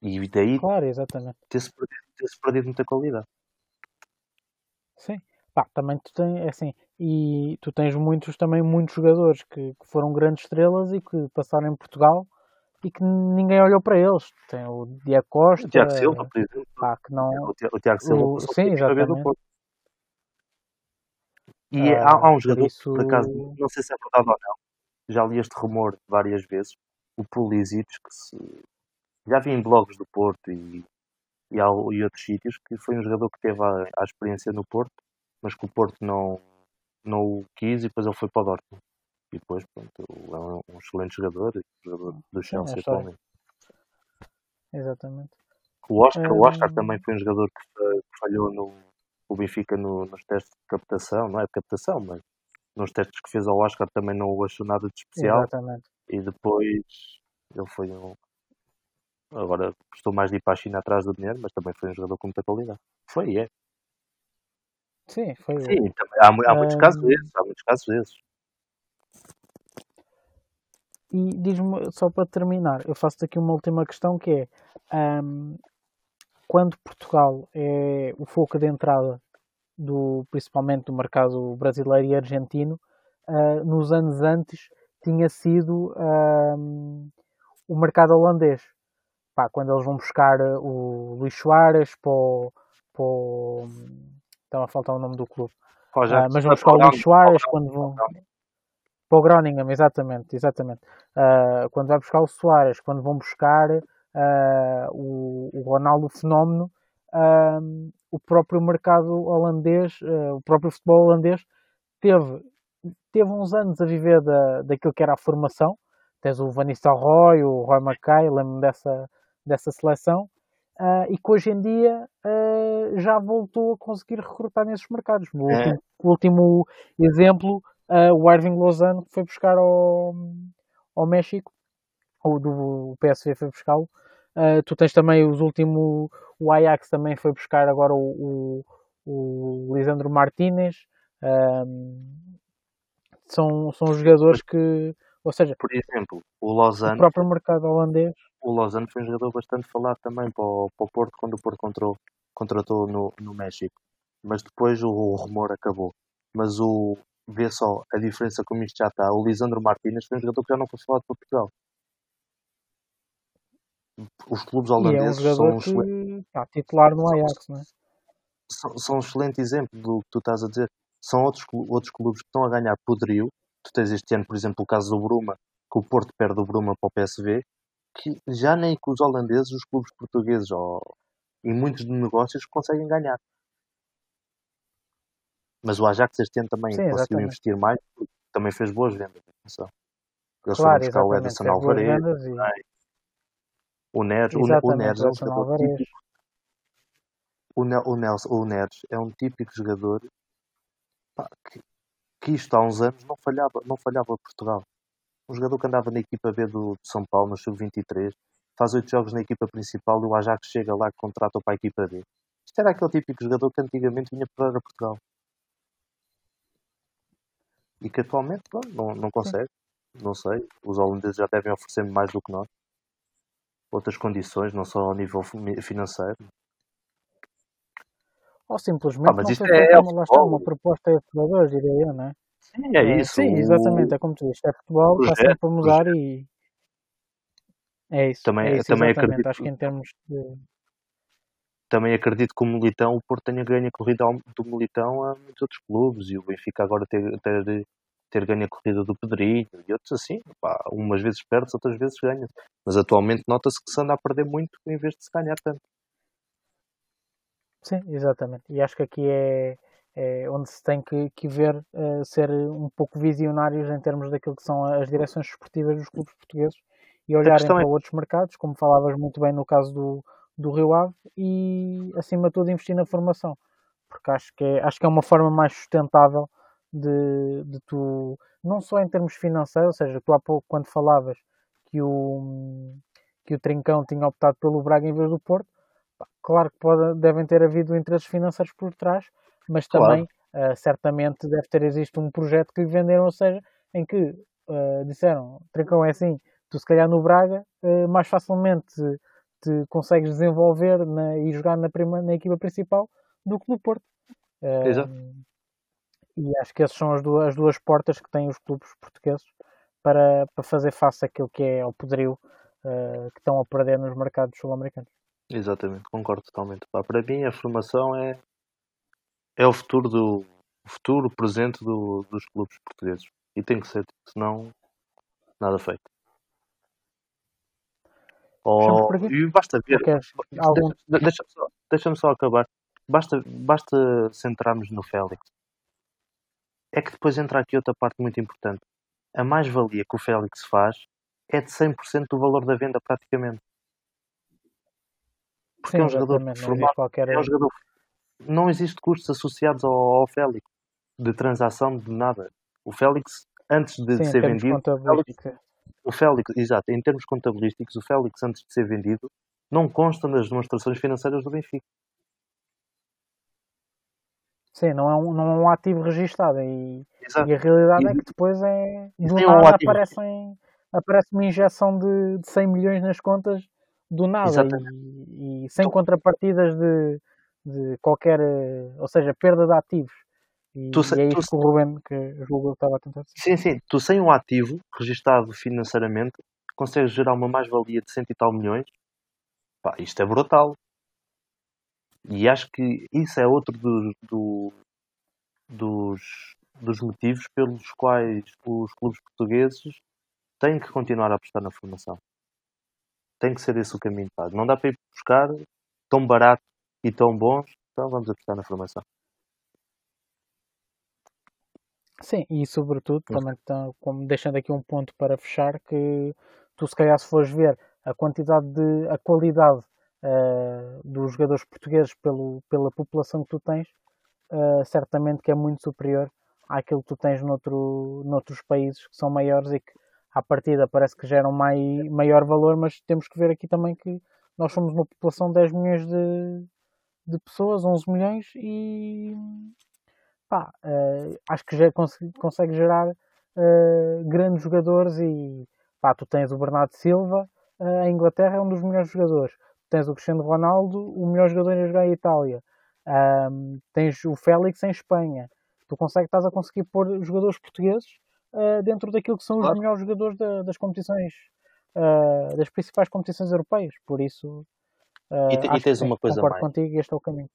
E daí claro, exatamente. ter-se perdido, ter perdido muita qualidade. Sim. Pá, também tu tens, é assim, e tu tens muitos, também muitos jogadores que, que, foram grandes estrelas e que passaram em Portugal e que ninguém olhou para eles. Tem o Diego Costa. O Tiago Silva, por exemplo. Pá, que não... O Tiago Silva. O, sim, exatamente. E ah, há, há um jogador, por, isso... por acaso, não sei se é verdade ou não, já li este rumor várias vezes, o Pulisic, que se, já vi em blogs do Porto e, e, ao, e outros sítios que foi um jogador que teve a, a, experiência no Porto, mas que o Porto não, não o quis e depois ele foi para o Dortmund. E depois, pronto, é um, um excelente jogador, jogador do Chelsea Sim, atualmente. Exatamente. O Oscar, o Oscar também foi um jogador que, falhou no o Benfica no, nos testes de captação, não é de captação, mas nos testes que fez ao Oscar também não o achou nada de especial. Exatamente. E depois ele foi um. Agora gostou mais de ir para a China atrás do dinheiro, mas também foi um jogador com muita qualidade. Foi é. Sim, foi. Sim, também, há, há muitos casos desses, há muitos casos desses. E diz-me, só para terminar, eu faço aqui uma última questão que é um, quando Portugal é o foco de entrada do, principalmente do mercado brasileiro e argentino, uh, nos anos antes tinha sido uh, o mercado holandês. Pá, quando eles vão buscar o Luís Soares para o, para o... Estava a faltar o nome do clube. Uh, mas vão buscar o Luís Soares quando vão... Para o Groningen, exatamente, exatamente. Quando vai buscar o Soares, quando vão buscar o, o, Ronaldo Fenómeno, uh, o próprio mercado holandês, o próprio futebol holandês, teve, teve uns anos a viver da, daquilo que era a formação. Tens o Van Nistelrooy, o Roy Mackay, lembro-me dessa, dessa seleção. Uh, e que hoje em dia uh, já voltou a conseguir recrutar nesses mercados. O, é. último, o último, exemplo uh, o Irving Lozano que foi buscar ao, ao México, ou do PSV foi buscá-lo. Uh, tu tens também os últimos, o Ajax também foi buscar agora o, o, o Lisandro Martinez. são, são jogadores que, ou seja, por exemplo, o Lozano, o próprio mercado holandês. O Lozano foi um jogador bastante falado também para o, para o Porto quando o Porto contratou, contratou no, no México, mas depois o, o rumor acabou. Mas o, vê só a diferença como isto já está. O Lisandro Martínez foi um jogador que já não foi falado para Portugal. Os clubes holandeses é um são um excelente... Titular no Ajax, não é? São, são um excelente exemplo do que tu estás a dizer. São outros, outros clubes que estão a ganhar poderio. Tu tens este ano, por exemplo, o caso do Bruma, que o Porto perde o Bruma para o PSV, que já nem com os holandeses, os clubes portugueses ou, e muitos negócios conseguem ganhar. Mas o Ajax este ano também Sim, conseguiu exatamente. investir mais, também fez boas vendas. Atenção. Eles claro, foram buscar o Edson Alvarez, e... o Neres, o, Neres é um jogador típico. O, ne o, Nelson, o Neres é um típico jogador pá, que, que isto há uns anos não falhava, não falhava Portugal. Um jogador que andava na equipa B do, de São Paulo, no Sub-23, faz oito jogos na equipa principal e o Ajax chega lá e contrata para a equipa B. Isto era aquele típico jogador que antigamente vinha para Portugal e que atualmente não, não consegue. Não sei. Os holandeses já devem oferecer mais do que nós. Outras condições, não só ao nível financeiro. Ou simplesmente ah, mas isto é, é uma, está, uma proposta de jogadores, diria eu, não é? Sim, é, é isso. Sim, exatamente, é como tu dizes, é futebol, está sempre a mudar e é isso. Também, é isso, também acredito. Acho que em termos de também acredito que o Militão, o Porto tenha ganho a corrida do Militão a muitos outros clubes e o Benfica agora ter, ter, ter ganho a corrida do Pedrinho e outros assim. Pá, umas vezes perde, outras vezes ganha. Mas atualmente nota-se que se anda a perder muito em vez de se ganhar tanto. Sim, exatamente. E acho que aqui é, é onde se tem que, que ver uh, ser um pouco visionários em termos daquilo que são as direções esportivas dos clubes portugueses e olharem para é... outros mercados, como falavas muito bem no caso do, do Rio Ave e, acima de tudo, investir na formação. Porque acho que é, acho que é uma forma mais sustentável de, de tu, não só em termos financeiros, ou seja, tu há pouco, quando falavas que o, que o Trincão tinha optado pelo Braga em vez do Porto, claro que pode, devem ter havido interesses financeiros por trás, mas claro. também, uh, certamente, deve ter existido um projeto que lhe venderam, ou seja, em que uh, disseram: Trincão é assim, tu se calhar no Braga, uh, mais facilmente te consegues desenvolver na, e jogar na, prima, na equipa principal do que no Porto. Exato. E acho que essas são as duas, as duas portas que têm os clubes portugueses para, para fazer face àquilo que é ao poderio uh, que estão a perder nos mercados sul-americanos. Exatamente, concordo totalmente. Para mim, a formação é, é o futuro do o futuro presente do, dos clubes portugueses e tem que ser, senão nada feito. Aqui? e basta ver. Algum... Deixa- Deixa-me só, deixa-me só acabar. Basta, basta centrarmos no Félix. É que depois entra aqui outra parte muito importante. A mais-valia que o Félix faz é de 100% do valor da venda, praticamente. Porque Sim, é um jogador. Não formado, existe qualquer... é um jogador. Não existe custos associados ao, ao Félix, de transação, de nada. O Félix, antes de Sim, ser vendido, o Félix, exato, em termos contabilísticos, o Félix, antes de ser vendido, não consta nas demonstrações financeiras do Benfica. Sim, não é um, não é um ativo registado. E, e a realidade E- é que depois é. Do um nada ativo. aparecem, aparece uma injeção de, de 100 milhões nas contas do nada. E, e sem contrapartidas de, de qualquer. eh, Ou seja, perda de ativos. E, Tu e é tu isso que o Ruben, que estava a tentar dizer. Sim, sim. Tu sem um ativo registado financeiramente consegues gerar uma mais-valia de cento e tal milhões. Pá, isto é brutal. E acho que isso é outro dos, do- dos, dos motivos pelos quais os clubes portugueses têm que continuar a apostar na formação. Tem que ser esse o caminho. Pá. Não dá para ir buscar tão barato e tão bons, então vamos apostar na formação. Sim, e sobretudo, também tá- como deixando aqui um ponto para fechar, que tu se calhar se fores ver a quantidade de, a qualidade eh, dos jogadores portugueses pelo, pela população que tu tens, eh, certamente que é muito superior àquilo que tu tens noutro, noutros países que são maiores e que à partida parece que geram mai, maior valor, mas temos que ver aqui também que nós somos uma população de 10 milhões de, de pessoas, 11 milhões e pá, eh, acho que já consegue, consegue gerar eh, grandes jogadores e pá, tu tens o Bernardo Silva, eh, a Inglaterra é um dos melhores jogadores. Tens o Cristiano Ronaldo, o melhor jogador a jogar em Itália. Ahm, tens o Félix em Espanha. Tu consegues, estás a conseguir pôr jogadores portugueses eh, dentro daquilo que são os Claro. melhores jogadores da- das competições, eh, das principais competições europeias. Por isso, eh, E te- e tens uma coisa concordo mais. contigo e este é o caminho.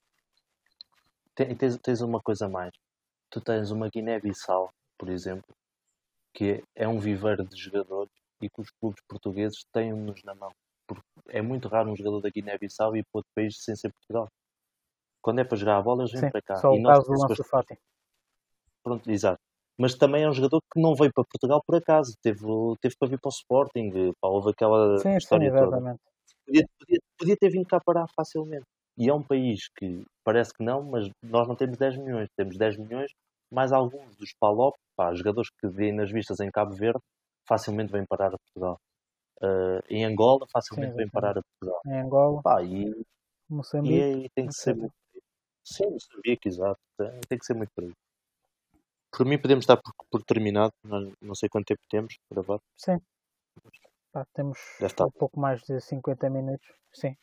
Tem- tens, tens uma coisa a mais. Tu tens uma Guiné-Bissau, por exemplo, que é um viveiro de jogadores e que os clubes portugueses têm-nos na mão. Porque é muito raro um jogador da Guiné-Bissau ir para outro país sem ser Portugal. Quando é para jogar a bola, eles vêm Sim, para cá. só E o nós caso do bastante- Fati. Pronto, exato. Mas também é um jogador que não veio para Portugal por acaso. Teve, teve para vir para o Sporting. Pá, houve aquela Sim, sim, história toda. exatamente. Podia, podia, podia ter vindo cá parar facilmente. E é um país que parece que não, mas nós não temos 10 milhões. Temos 10 milhões, mais alguns dos PALOP, pá, jogadores que vêem nas vistas em Cabo Verde, facilmente vêm parar a Portugal. Ah, em Angola, facilmente Sim, vêm parar a Portugal. Em Angola, Pá, e, e Moçambique. aí tem que ser muito. Sim, Moçambique, exato. Tem, que ser muito por aí. Por mim, podemos dar por, por terminado. Nós não sei quanto tempo temos gravado. Sim. Pá, temos estar. um pouco mais de 50 minutos. Sim.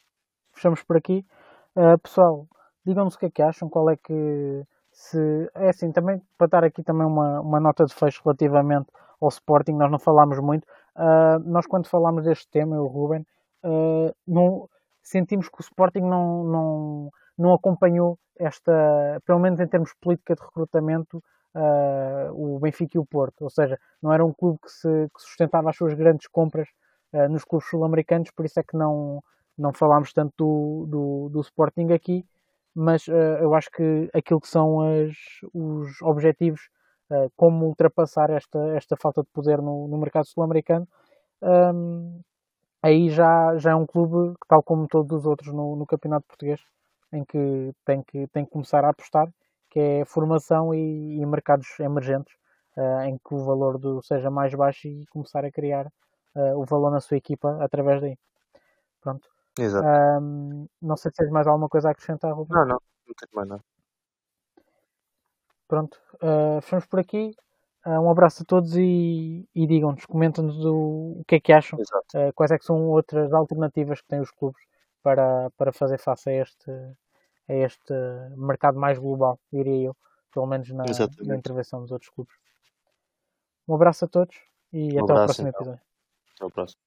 Fechamos por aqui. Ah, pessoal, digam-nos o que é que acham, qual é que se. É assim, também para dar aqui também uma, uma nota de fecho relativamente ao Sporting, nós não falámos muito. Ah, nós quando falámos deste tema, eu Ruben, ah, não, sentimos que o Sporting não, não, não acompanhou esta, pelo menos em termos de política de recrutamento, ah, o Benfica e o Porto. Ou seja, não era um clube que, se, que sustentava as suas grandes compras nos clubes sul-americanos, por isso é que não, não falámos tanto do, do, do Sporting aqui, mas eu acho que aquilo que são as, os objetivos, ah, como ultrapassar esta, esta falta de poder no, no mercado sul-americano, ahm, aí já, já é um clube que, tal como todos os outros no, no campeonato português, em que tem que, tem que começar a apostar, que é formação e, e mercados emergentes, ah, em que o valor do seja mais baixo e começar a criar ah, o valor na sua equipa através daí. Pronto. Exato. Ahm, não sei se tens mais alguma coisa a acrescentar, Ruben. Não, não. Não tenho mais nada. Pronto. ah, fechamos por aqui. Ah, um abraço a todos e, e digam-nos, comentem-nos o, o que é que acham, ah, quais é que são outras alternativas que têm os clubes para, para fazer face a este, a este mercado mais global, diria eu, pelo menos na, na intervenção dos outros clubes. Um abraço a todos e Um até ao abraço, próximo então. episódio. Até ao próximo.